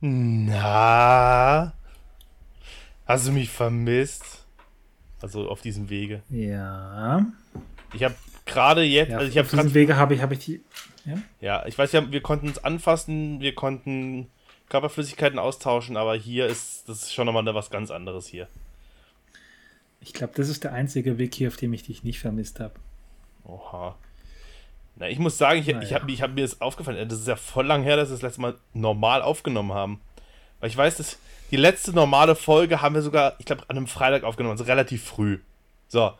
Na, hast du mich vermisst? Also auf diesem Wege. Ja. Gerade jetzt, ja also ich habe diesem Wege habe ich, habe ich die. Ja? Ja, ich weiß ja, wir konnten uns anfassen, wir konnten Körperflüssigkeiten austauschen, aber hier ist das ist schon nochmal was ganz anderes hier. Ich glaube, das ist der einzige Weg hier, auf dem ich dich nicht vermisst habe. Oha. Na, ich muss sagen, ich, Na ich habe hab mir das aufgefallen, das ist ja voll lang her, dass wir das letzte Mal normal aufgenommen haben. Weil ich weiß, dass die letzte normale Folge haben wir sogar, ich glaube, an einem Freitag aufgenommen, also relativ früh. So.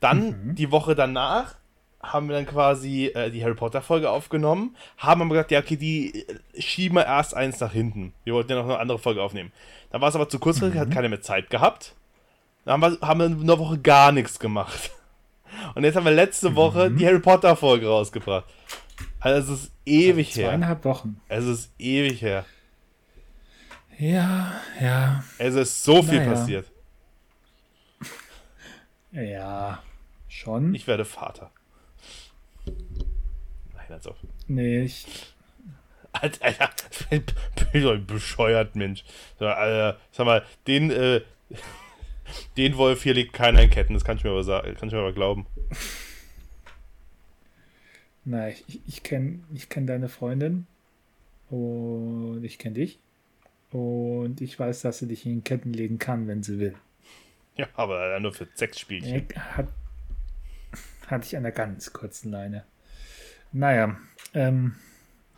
Dann Mhm. die Woche danach haben wir dann quasi äh, die Harry Potter Folge aufgenommen, haben aber gesagt, ja, okay, die äh, schieben wir erst eins nach hinten. Wir wollten ja noch eine andere Folge aufnehmen. Dann war es aber zu kurzfristig, Mhm. hat keiner mehr Zeit gehabt. Dann haben wir, haben wir eine Woche gar nichts gemacht. Und jetzt haben wir letzte Woche Mhm. die Harry Potter Folge rausgebracht. Also es ist ewig her. Zweieinhalb Wochen. Es ist ewig her. Ja, ja, Es ist so viel Naja. passiert. ja. Schon. Ich werde Vater. Nein, also. nee, ich, Alter, Alter, bin doch ein bescheuert, Mensch. So, Alter, sag mal, den, äh, den Wolf hier liegt keiner in Ketten, das kann ich mir aber sagen, kann ich mir aber glauben. na, ich, ich- kenne ich kenn deine Freundin und ich kenne dich. Und ich weiß, dass sie dich in Ketten legen kann, wenn sie will. Ja, aber nur für Sexspielchen. Er hat, hatte ich an der ganz kurzen Leine. Naja, ähm,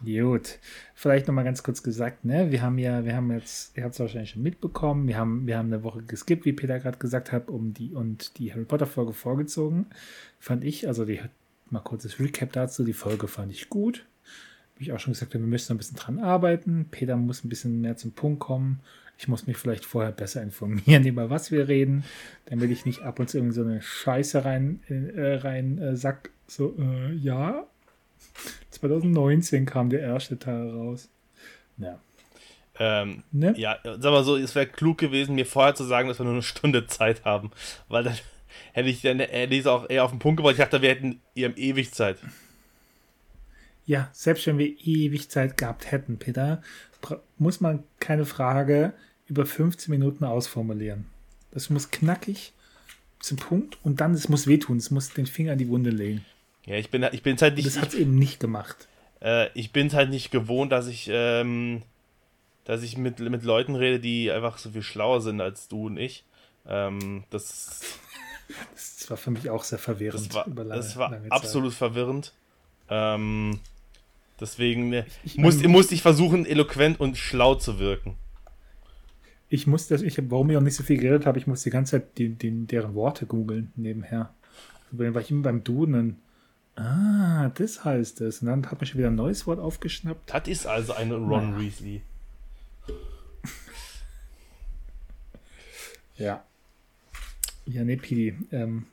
gut. Vielleicht nochmal ganz kurz gesagt, ne? Wir haben ja, wir haben jetzt, ihr habt es wahrscheinlich schon mitbekommen, wir haben, wir haben eine Woche geskippt, wie Peter gerade gesagt hat, um die und die Harry Potter Folge vorgezogen. Fand ich, also die, mal kurzes Recap dazu, die Folge fand ich gut. Wie ich auch schon gesagt habe, wir müssen ein bisschen dran arbeiten. Peter muss ein bisschen mehr zum Punkt kommen. Ich muss mich vielleicht vorher besser informieren, über was wir reden, damit ich nicht ab und zu irgend so eine Scheiße rein, äh, rein äh, sack. So, äh, ja. 2019 kam der erste Teil raus. Ja. Ähm, Ne? ja, sag mal so, es wäre klug gewesen, mir vorher zu sagen, dass wir nur eine Stunde Zeit haben. Weil dann hätte ich dann hätte ich es auch eher auf den Punkt gebracht. Ich dachte, wir hätten ihr ewig Zeit. Ja, selbst wenn wir ewig Zeit gehabt hätten, Peter, muss man keine Frage über 15 Minuten ausformulieren. Das muss knackig zum Punkt und dann, es muss wehtun, es muss den Finger in die Wunde legen. Ja, ich bin, ich bin halt nicht. das hat es eben nicht gemacht. äh, ich bin halt nicht gewohnt, dass ich, ähm, dass ich mit, mit Leuten rede, die einfach so viel schlauer sind als du und ich. Ähm, das, Das war für mich auch sehr verwirrend. das war, lange- das war absolut verwirrend. Ähm, deswegen ne, Ich muss, mein- musste ich versuchen, eloquent und schlau zu wirken. Ich musste, ich, warum ich auch nicht so viel geredet habe, ich musste die ganze Zeit die, die, deren Worte googeln nebenher. War ich immer beim Duden ah, das heißt es. Und dann hat man schon wieder ein neues Wort aufgeschnappt. Das ist also eine Ron Naja. Weasley. Ja. Ja, nee, Pidi. Ähm,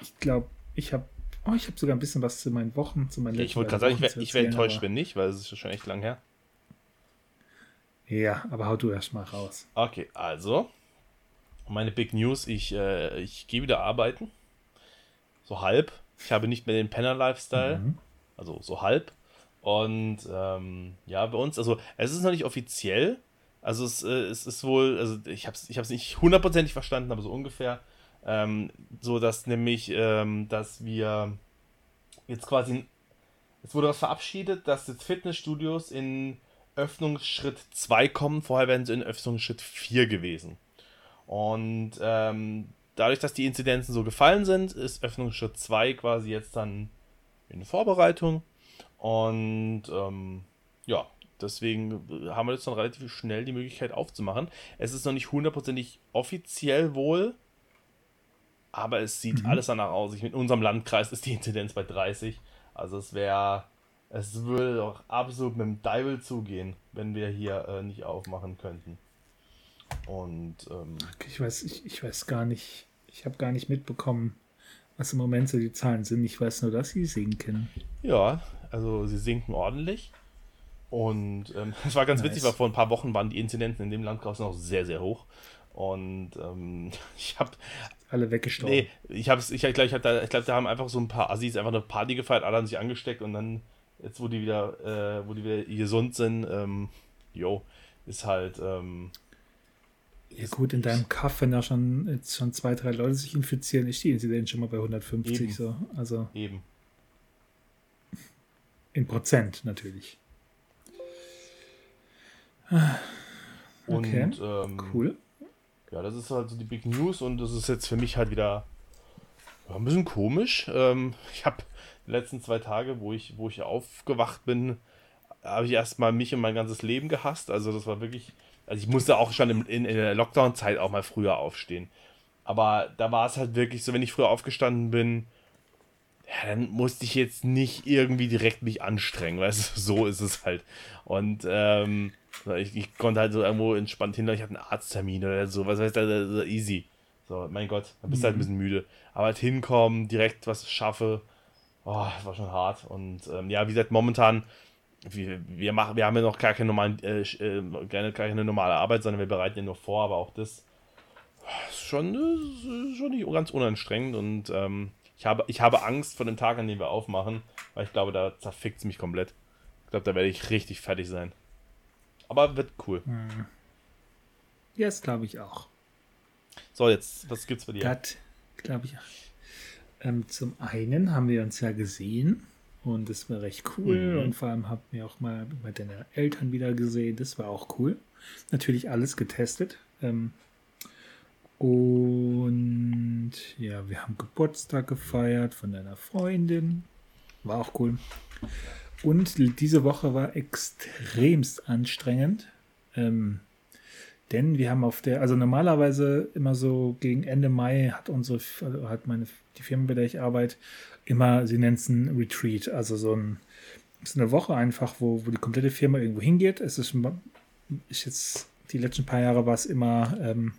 ich glaube, ich habe oh, ich habe sogar ein bisschen was zu meinen Wochen, zu meinen Ich letzten wollte gerade sagen, ich Wochen wäre ich wär enttäuscht, aber- wenn nicht, weil es ist schon echt lang her. Ja, aber hau du erst mal raus. Okay, also, meine Big News, ich, äh, ich gehe wieder arbeiten. So halb. Ich habe nicht mehr den Penner-Lifestyle. Mhm. Also so halb. Und ähm, ja, bei uns, also es ist noch nicht offiziell. Also es, äh, es ist wohl, also ich habe es ich hab's nicht hundertprozentig verstanden, aber so ungefähr. Ähm, so, dass nämlich, ähm, dass wir jetzt quasi, es wurde was verabschiedet, dass jetzt Fitnessstudios in Öffnungsschritt 2 kommen. Vorher wären sie in Öffnungsschritt 4 gewesen. Und ähm, dadurch, dass die Inzidenzen so gefallen sind, ist Öffnungsschritt 2 quasi jetzt dann in Vorbereitung. Und ähm, ja, deswegen haben wir jetzt dann relativ schnell die Möglichkeit aufzumachen. Es ist noch nicht hundertprozentig offiziell wohl, aber es sieht Mhm. alles danach aus. Ich, in unserem Landkreis ist die Inzidenz bei 30. Also es wäre, es würde doch absolut mit dem Deibel zugehen, wenn wir hier äh, nicht aufmachen könnten. Und ähm, Ich weiß, ich, ich weiß gar nicht, ich habe gar nicht mitbekommen, was im Moment so die Zahlen sind. Ich weiß nur, dass sie sinken. Ja, also sie sinken ordentlich. Und ähm, es war ganz nice. witzig, weil vor ein paar Wochen waren die Inzidenzen in dem Landkreis noch sehr, sehr hoch. Und ähm, ich habe alle weggestorben. Nee, ich habe ich, ich glaube, ich, da, ich glaub, da haben einfach so ein paar Assis einfach eine Party gefeiert, alle haben sich angesteckt und dann, jetzt wo die wieder, äh, wo die wieder gesund sind, ähm, jo, ist halt, ähm, ja gut, in deinem Kaff, wenn da schon, jetzt schon zwei, drei Leute sich infizieren, ist die Inzidenz schon mal bei 150 Eben. so. Also. Eben. In Prozent natürlich. Okay. Und, ähm, cool. Ja, das ist halt so die Big News und das ist jetzt für mich halt wieder ein bisschen komisch. Ähm, ich habe die letzten zwei Tage, wo ich, wo ich aufgewacht bin, habe ich erstmal mich und mein ganzes Leben gehasst. Also das war wirklich, also ich musste auch schon in, in, in der Lockdown-Zeit auch mal früher aufstehen. Aber da war es halt wirklich so, wenn ich früher aufgestanden bin, ja, dann musste ich jetzt nicht irgendwie direkt mich anstrengen, weißt du, so ist es halt. Und ähm, ich, ich, konnte halt so irgendwo entspannt hin, ich hatte einen Arzttermin oder so, was heißt das, so easy. So, mein Gott, dann bist du mhm. halt ein bisschen müde. Aber halt hinkommen, direkt was schaffe, oh, das war schon hart. Und ähm, ja, wie gesagt, momentan, wir, wir, machen, wir haben ja noch gar keine, normalen, äh, äh, keine, keine normale Arbeit, sondern wir bereiten ja nur vor, aber auch das ist schon, ist schon nicht ganz unanstrengend und ähm, ich, habe, ich habe Angst vor dem Tag, an dem wir aufmachen, weil ich glaube, da zerfickt es mich komplett. Ich glaube, da werde ich richtig fertig sein. Aber wird cool. Hm. Ja, das glaube ich auch. So, jetzt, was gibt's bei dir? Das glaube ich auch. Ähm, zum einen haben wir uns ja gesehen und das war recht cool mhm. und vor allem haben wir auch mal mit deinen Eltern wieder gesehen. Das war auch cool. Natürlich alles getestet. Ähm, und ja, wir haben Geburtstag gefeiert von deiner Freundin. War auch cool. Und diese Woche war extremst anstrengend. Ähm, denn wir haben auf der, also normalerweise immer so gegen Ende Mai hat unsere, also hat meine, die Firma, bei der ich arbeite, immer, sie nennt es ein Retreat, also so ein, ist eine Woche einfach, wo, wo die komplette Firma irgendwo hingeht. Es ist, ist jetzt, die letzten paar Jahre war es immer ähm,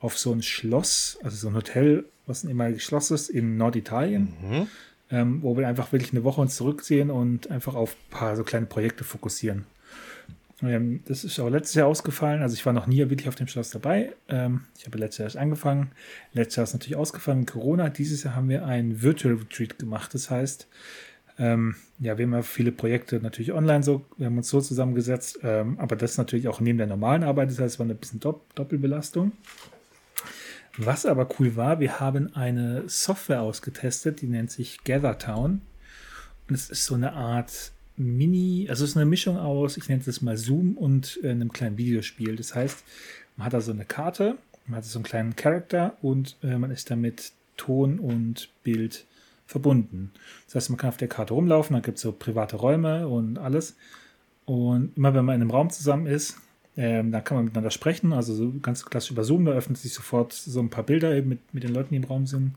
auf so ein Schloss, also so ein Hotel, was ein ehemaliges Schloss ist in Norditalien. Mhm ähm, wo wir einfach wirklich eine Woche uns zurückziehen und einfach auf ein paar so kleine Projekte fokussieren. Ähm, das ist auch letztes Jahr ausgefallen. Also ich war noch nie wirklich auf dem Schloss dabei. Ähm, ich habe letztes Jahr erst angefangen. Letztes Jahr ist natürlich ausgefallen Corona. Dieses Jahr haben wir ein Virtual Retreat gemacht. Das heißt, ähm, ja, wir haben ja viele Projekte natürlich online so, wir haben uns so zusammengesetzt, ähm, aber das natürlich auch neben der normalen Arbeit, das heißt, es war eine bisschen Dopp Doppelbelastung. Was aber cool war, wir haben eine Software ausgetestet, die nennt sich GatherTown. Und es ist so eine Art Mini, also es ist eine Mischung aus, ich nenne es mal Zoom und äh, einem kleinen Videospiel. Das heißt, man hat da so eine Karte, man hat so einen kleinen Charakter und äh, man ist damit Ton und Bild verbunden. Das heißt, man kann auf der Karte rumlaufen, dann gibt es so private Räume und alles. Und immer wenn man in einem Raum zusammen ist, ähm, da kann man miteinander sprechen, also so ganz klassisch über Zoom, da öffnet sich sofort so ein paar Bilder eben mit, mit den Leuten, die im Raum sind.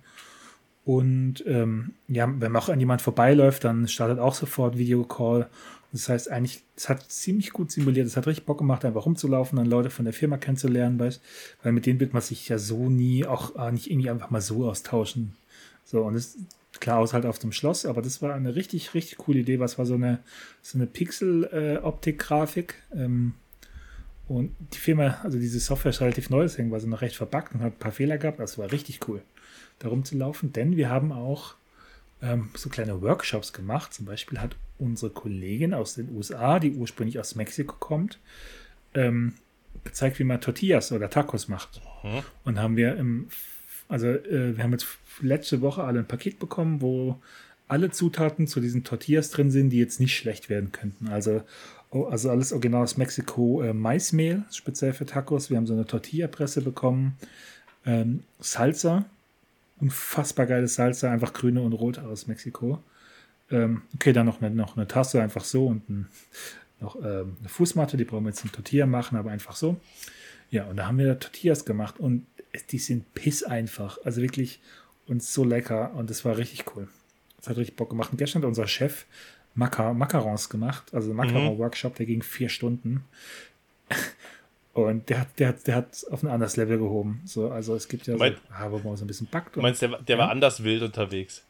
Und ähm, ja, wenn auch an jemand vorbeiläuft, dann startet auch sofort Videocall. Das heißt eigentlich, es hat ziemlich gut simuliert, es hat richtig Bock gemacht, einfach rumzulaufen, dann Leute von der Firma kennenzulernen, weil, weil mit denen wird man sich ja so nie, auch äh, nicht irgendwie einfach mal so austauschen. So, und das, klar, aus halt auf dem Schloss, aber das war eine richtig, richtig coole Idee. Was war so eine, so eine Pixel-Optik-Grafik? Äh, ähm, und die Firma, also diese Software ist relativ neu, deswegen war sie noch recht verpackt und hat ein paar Fehler gehabt. Das war richtig cool, da rumzulaufen. Denn wir haben auch ähm, so kleine Workshops gemacht. Zum Beispiel hat unsere Kollegin aus den USA, die ursprünglich aus Mexiko kommt, ähm, gezeigt, wie man Tortillas oder Tacos macht. Mhm. Und haben wir im, also äh, wir haben jetzt letzte Woche alle ein Paket bekommen, wo alle Zutaten zu diesen Tortillas drin sind, die jetzt nicht schlecht werden könnten. Also also alles original aus Mexiko. Äh, Maismehl, speziell für Tacos. Wir haben so eine Tortilla-Presse bekommen. Ähm, Salsa, unfassbar geiles Salsa, einfach grüne und rote aus Mexiko. Ähm, okay, dann noch eine, noch eine Tasse, einfach so und ein, noch ähm, eine Fußmatte, die brauchen wir jetzt in Tortilla machen, aber einfach so. Ja, und da haben wir Tortillas gemacht und die sind piss einfach. Also wirklich und so lecker und das war richtig cool. Das hat richtig Bock gemacht. Und gestern hat unser Chef Macar Macarons gemacht, also Macaron-Workshop, mhm. der ging vier Stunden. Und der hat, der hat, der hat auf ein anderes Level gehoben. So, also es gibt ja Mein- so, ah, so ein bisschen backt. Du meinst, der, der war anders wild unterwegs.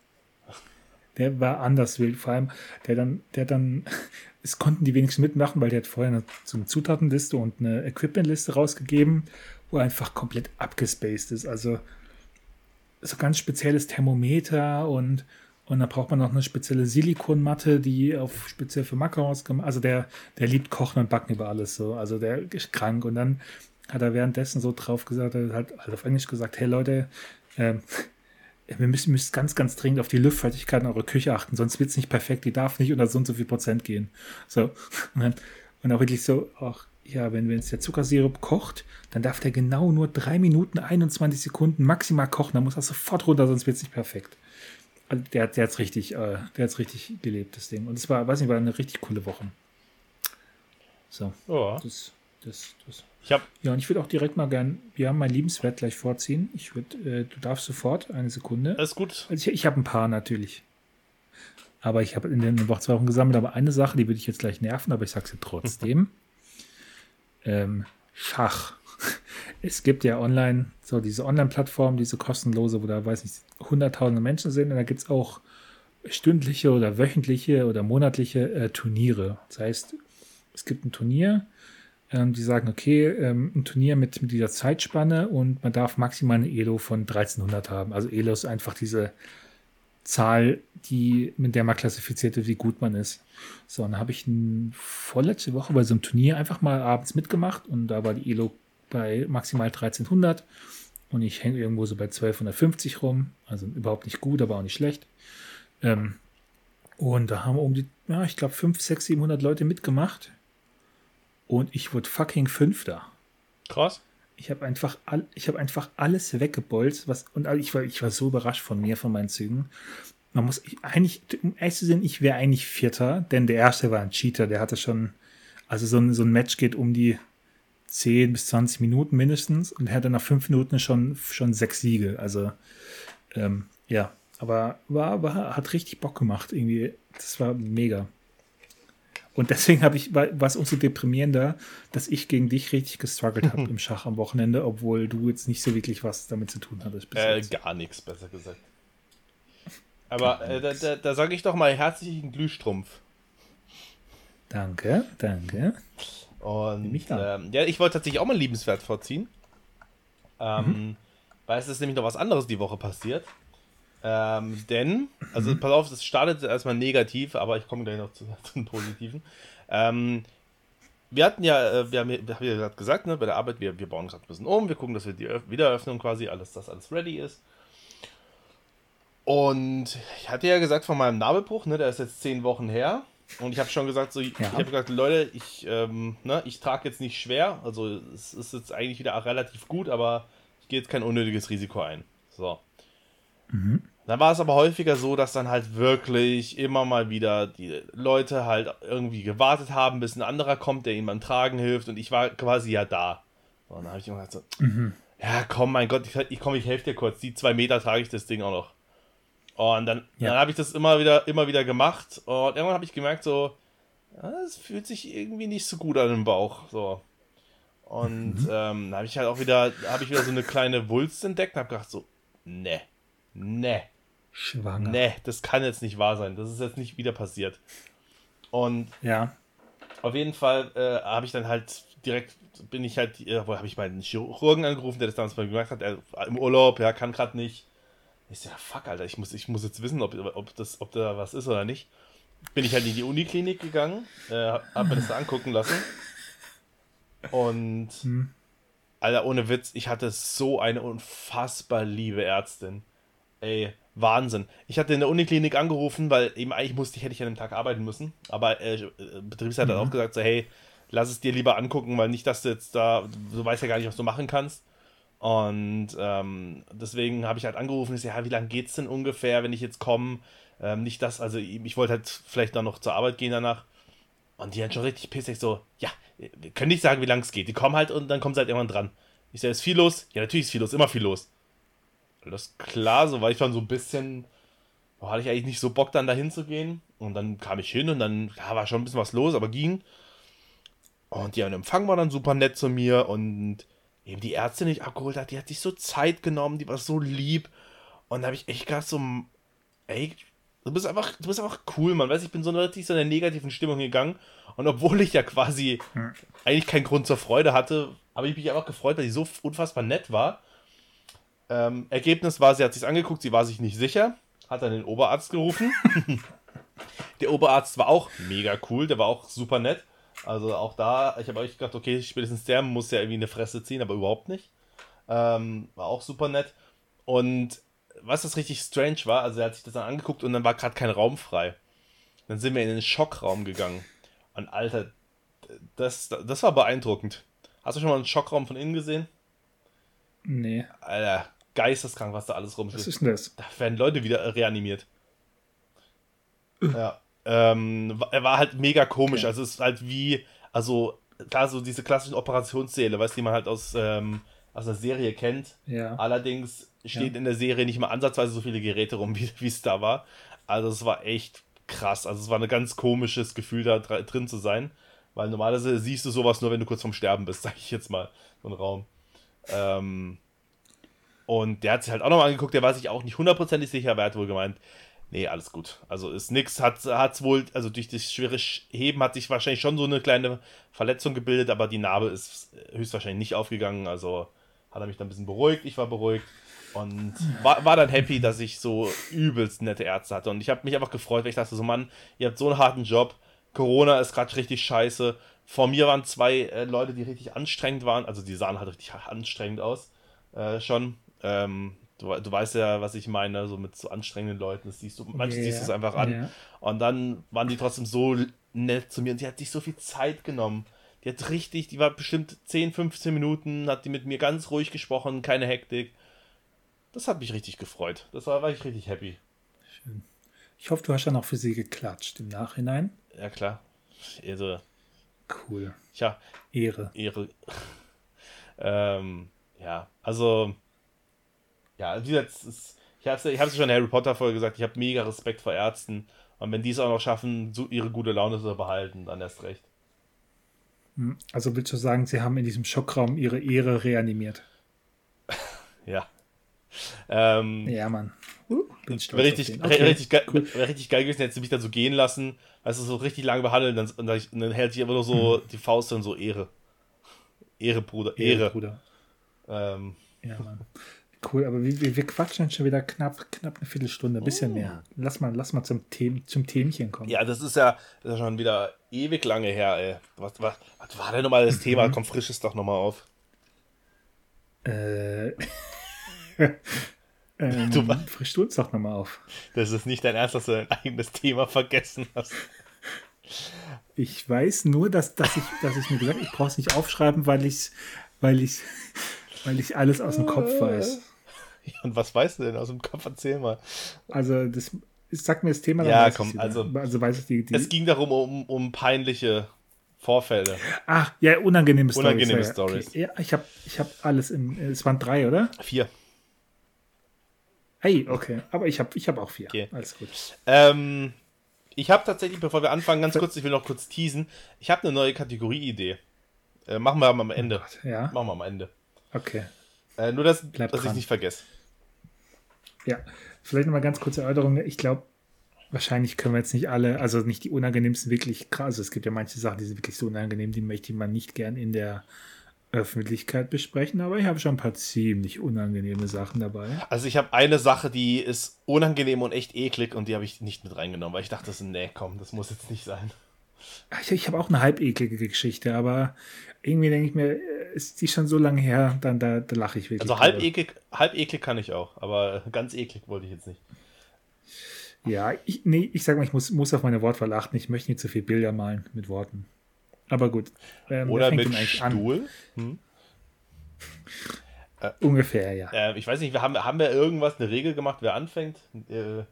der war anders wild. Vor allem, der dann, der dann, es konnten die wenigsten mitmachen, weil der hat vorher eine, so eine Zutatenliste und eine Equipmentliste rausgegeben, wo einfach komplett abgespaced ist. Also so ganz spezielles Thermometer und und dann braucht man noch eine spezielle Silikonmatte, die auf speziell für Macarons gemacht. Also der, der liebt Kochen und Backen über alles so. Also der ist krank. Und dann hat er währenddessen so drauf gesagt, er hat halt auf Englisch gesagt, hey Leute, ähm, wir müssen, müsst ganz, ganz dringend auf die Luftfeuchtigkeit in eurer Küche achten, sonst wird es nicht perfekt, die darf nicht unter so und so viel Prozent gehen. So. Und, dann, und auch wirklich so, ach, ja, wenn, wenn jetzt der Zuckersirup kocht, dann darf der genau nur 3 Minuten 21 Sekunden maximal kochen, dann muss er sofort runter, sonst wird es nicht perfekt. Also der, hat- der hat's richtig, äh, der hat's richtig gelebt, das Ding. Und es war, weiß nicht, war eine richtig coole Woche. So, Ja. das, das, das. Ich habe Ja, und ich würde auch direkt mal gern, wir haben mein Liebenswert gleich vorziehen. Ich würde, äh, du darfst sofort, eine Sekunde. alles gut. Also ich, ich habe ein paar natürlich. Aber ich habe in den Wochen zwei Wochen gesammelt, aber eine Sache, die würde ich jetzt gleich nerven, aber ich sage sie trotzdem. ähm, Schach. Es gibt ja online so diese Online-Plattform, diese kostenlose, wo da, weiß nicht, hunderttausende Menschen sind. Und da gibt es auch stündliche oder wöchentliche oder monatliche äh, Turniere. Das heißt, es gibt ein Turnier, ähm, die sagen, okay, ähm, ein Turnier mit, mit dieser Zeitspanne und man darf maximal eine Elo von 1300 haben. Also Elo ist einfach diese Zahl, die, mit der man klassifiziert wird, wie gut man ist. So, dann habe ich vorletzte Woche bei so einem Turnier einfach mal abends mitgemacht und da war die Elo bei maximal 1300 und ich hänge irgendwo so bei 1250 rum. Also überhaupt nicht gut, aber auch nicht schlecht. Ähm, und da haben um die, ja, ich glaube, 5, 6, 700 Leute mitgemacht. Und ich wurde fucking Fünfter. Krass. Ich habe einfach, all, ich hab einfach alles weggebolzt. Was, und ich war, ich war so überrascht von mir, von meinen Zügen. Man muss ich, eigentlich, um ehrlich zu sein, ich wäre eigentlich Vierter, denn der erste war ein Cheater. Der hatte schon, also so ein, so ein Match geht um die 10 bis 20 Minuten mindestens und er hatte nach fünf Minuten schon, schon sechs Siege. Also, ähm, ja, aber war, war, hat richtig Bock gemacht. Irgendwie, das war mega. Und deswegen habe ich, war es umso deprimierender, dass ich gegen dich richtig gestruggelt habe im Schach am Wochenende, obwohl du jetzt nicht so wirklich was damit zu tun hattest. Äh, gar nichts, besser gesagt. Aber äh, da, da, da sage ich doch mal herzlichen Glühstrumpf. Danke, danke. Und ähm, ja, ich wollte tatsächlich auch mal liebenswert vorziehen. Ähm, Mhm. Weil es ist nämlich noch was anderes die Woche passiert. Ähm, denn, also Mhm. pass auf, das startet erstmal negativ, aber ich komme gleich noch zu, den positiven. Ähm, wir hatten ja, äh, wir haben ja, wir haben ja gerade gesagt, ne, bei der Arbeit, wir, wir bauen gerade ein bisschen um, wir gucken, dass wir die Öff- Wiedereröffnung quasi, alles, dass alles ready ist. Und ich hatte ja gesagt von meinem Nabelbruch, ne, der ist jetzt zehn Wochen her. Und ich habe schon gesagt, so, ich Ja. habe gesagt, Leute, ich, ähm, ne, ich trage jetzt nicht schwer. Also es ist jetzt eigentlich wieder relativ gut, aber ich gehe jetzt kein unnötiges Risiko ein. So. Dann war es aber häufiger so, dass dann halt wirklich immer mal wieder die Leute halt irgendwie gewartet haben, bis ein anderer kommt, der ihnen beim Tragen hilft. Und ich war quasi ja da. Und dann habe ich immer gesagt so, ja komm, mein Gott, ich, ich komm, ich helfe dir kurz. Die zwei Meter trage ich das Ding auch noch. Und dann, Ja. dann habe ich das immer wieder, immer wieder gemacht. Und irgendwann habe ich gemerkt, so, es fühlt sich irgendwie nicht so gut an im Bauch. So. Und ähm, da habe ich halt auch wieder, habe ich wieder so eine kleine Wulst entdeckt und habe gedacht, so, ne, ne, Schwanger. ne, das kann jetzt nicht wahr sein. Das ist jetzt nicht wieder passiert. Und Ja. auf jeden Fall äh, habe ich dann halt direkt, bin ich halt, äh, wo habe ich meinen Chirurgen angerufen, der das damals mal gemacht hat, er im Urlaub, ja, kann gerade nicht. Ich so, ja, fuck, Alter, ich muss, ich muss jetzt wissen, ob, ob, das, ob da was ist oder nicht. Bin ich halt in die Uniklinik gegangen, äh, hab mir das da angucken lassen. Und, Hm. Alter, ohne Witz, ich hatte so eine unfassbar liebe Ärztin. Ey, Wahnsinn. Ich hatte in der Uniklinik angerufen, weil eben eigentlich musste ich, hätte ich an dem Tag arbeiten müssen. Aber äh, Betriebsleiter hat auch gesagt, so, hey, lass es dir lieber angucken, weil nicht, dass du jetzt da, du weißt ja gar nicht, was du machen kannst. Und ähm, deswegen habe ich halt angerufen, ich so, ja, wie lange geht's denn ungefähr, wenn ich jetzt komme? Ähm, nicht das, also ich wollte halt vielleicht dann noch zur Arbeit gehen danach. Und die dann schon richtig pissig so, ja, wir können nicht sagen, wie lange es geht. Die kommen halt und dann kommen sie halt irgendwann dran. Ich sage, ist viel los? Ja, natürlich ist viel los, immer viel los. Das ist klar, so war ich dann so ein bisschen, boah, hatte ich eigentlich nicht so Bock dann dahin zu gehen. Und dann kam ich hin und dann ja, war schon ein bisschen was los, aber ging. Und ja, ein Empfang war dann super nett zu mir und eben die Ärztin, die ich abgeholt hat, die hat sich so Zeit genommen, die war so lieb. Und da habe ich echt gedacht, so, ey, du bist einfach, du bist einfach cool, man. Weißt ich bin so richtig so in der negativen Stimmung gegangen. Und obwohl ich ja quasi hm. eigentlich keinen Grund zur Freude hatte, habe ich mich einfach gefreut, weil sie so unfassbar nett war. Ähm, Ergebnis war, sie hat sich angeguckt, sie war sich nicht sicher, hat dann den Oberarzt gerufen. der Oberarzt war auch mega cool, der war auch super nett. Also auch da, ich habe euch gedacht, okay, spätestens der muss ja irgendwie eine Fresse ziehen, aber überhaupt nicht. Ähm, war auch super nett. Und was das richtig strange war, also er hat sich das dann angeguckt und dann war gerade kein Raum frei. Dann sind wir in den Schockraum gegangen. Und Alter, das, das war beeindruckend. Hast du schon mal einen Schockraum von innen gesehen? Nee. Alter, geisteskrank, was da alles rumsteht. Was ist denn das? Da werden Leute wieder reanimiert. ja. Ähm, er war halt mega komisch. Okay. Also es ist halt wie, also klar, so diese klassischen Operationssäle, weißt du, die man halt aus, ähm, aus einer Serie kennt. Ja. Allerdings steht ja. in der Serie nicht mal ansatzweise so viele Geräte rum, wie es da war. Also es war echt krass. Also es war ein ganz komisches Gefühl, da drin zu sein. Weil normalerweise siehst du sowas nur, wenn du kurz vorm Sterben bist, sag ich jetzt mal, so ein Raum. Ähm, und der hat sich halt auch nochmal angeguckt, der war sich auch nicht hundertprozentig sicher, aber er hat wohl gemeint, nee, alles gut. Also ist nix, hat es wohl, also durch das schwere Heben hat sich wahrscheinlich schon so eine kleine Verletzung gebildet, aber die Narbe ist höchstwahrscheinlich nicht aufgegangen, also hat er mich dann ein bisschen beruhigt, ich war beruhigt und war, war dann happy, dass ich so übelst nette Ärzte hatte. Und ich habe mich einfach gefreut, weil ich dachte so, Mann, ihr habt so einen harten Job, Corona ist gerade richtig scheiße, vor mir waren zwei äh, Leute, die richtig anstrengend waren, also die sahen halt richtig anstrengend aus, äh, schon, ähm, Du, du weißt ja, was ich meine, so mit so anstrengenden Leuten. Das siehst du, manchmal yeah, siehst du es einfach an. Yeah. Und dann waren die trotzdem so nett zu mir und die hat sich so viel Zeit genommen. Die hat richtig, die war bestimmt 10, 15 Minuten, hat die mit mir ganz ruhig gesprochen, keine Hektik. Das hat mich richtig gefreut. Das war, war ich richtig happy. Schön. Ich hoffe, du hast dann auch für sie geklatscht im Nachhinein. Ja, klar. Also, cool. Tja. Ehre. Ehre. ähm, ja, also ja, wie gesagt, ist, ich habe es ich schon in der Harry Potter-Folge gesagt, ich habe mega Respekt vor Ärzten. Und wenn die es auch noch schaffen, so ihre gute Laune zu behalten, dann erst recht. Hm, also willst du sagen, sie haben in diesem Schockraum ihre Ehre reanimiert? ja. Ähm, ja, Mann. Uh, stolz richtig, okay. richtig, geil, cool. richtig geil gewesen, hätte sie mich dann so gehen lassen, weißt du, so richtig lange behandeln dann, und, dann, und dann hält sich immer nur so hm. die Faust und so Ehre. Ehre, Bruder, Ehre. Ehre Bruder. Ähm, ja, Mann. Cool, aber wir, wir, quatschen schon wieder knapp, knapp eine Viertelstunde, ein bisschen oh. mehr. Lass mal, lass mal zum, The zum Themchen kommen. Ja, das ist ja, das ist ja schon wieder ewig lange her, ey. Was, was, was war denn nochmal das Thema? Mhm. Komm, frisches doch nochmal auf. Äh. ähm, du, frisch du uns doch nochmal auf. Das ist nicht dein Ernst, dass du dein eigenes Thema vergessen hast. Ich weiß nur, dass, dass, ich, dass ich mir gesagt habe, ich brauche es nicht aufschreiben, weil ich weil ich, weil ich alles aus dem Kopf weiß. und was weißt du denn aus dem Kopf? Erzähl mal. Also, das, sag mir das Thema. Ja, komm, also, also weiß ich die, die, Es ging darum, um, um peinliche Vorfälle. Ach, ja, unangenehme Stories. Unangenehme Stories. Okay. Ja, ich habe ich hab alles im. Es waren drei, oder? Vier. Hey, okay. Aber ich habe ich hab auch vier. Okay. Alles gut. Ähm, ich habe tatsächlich, bevor wir anfangen, ganz kurz, ich will noch kurz teasen. Ich habe eine neue Kategorie-Idee. Äh, machen wir am Ende. Oh ja. Machen wir am Ende. Okay. Äh, nur, dass, dass ich es nicht vergesse. Ja, vielleicht nochmal ganz kurze Erläuterung. Ich glaube, wahrscheinlich können wir jetzt nicht alle, also nicht die unangenehmsten wirklich krass. Also es gibt ja manche Sachen, die sind wirklich so unangenehm, die möchte man nicht gern in der Öffentlichkeit besprechen, aber ich habe schon ein paar ziemlich unangenehme Sachen dabei. Also ich habe eine Sache, die ist unangenehm und echt eklig und die habe ich nicht mit reingenommen, weil ich dachte, nee, komm, das muss jetzt nicht sein. Ich, ich habe auch eine halb eklige Geschichte, aber irgendwie denke ich mir, äh, ist die schon so lange her, dann da, da lache ich wirklich. Also halb eklig, halb eklig kann ich auch, aber ganz eklig wollte ich jetzt nicht. Ja, ich, nee, ich sag mal, ich muss, muss auf meine Wortwahl achten. Ich möchte nicht zu viel Bilder malen mit Worten. Aber gut. Ähm, Oder mit Stuhl? Hm? Äh, Ungefähr, ja. Äh, ich weiß nicht, wir haben, haben wir irgendwas, eine Regel gemacht, wer anfängt? Äh,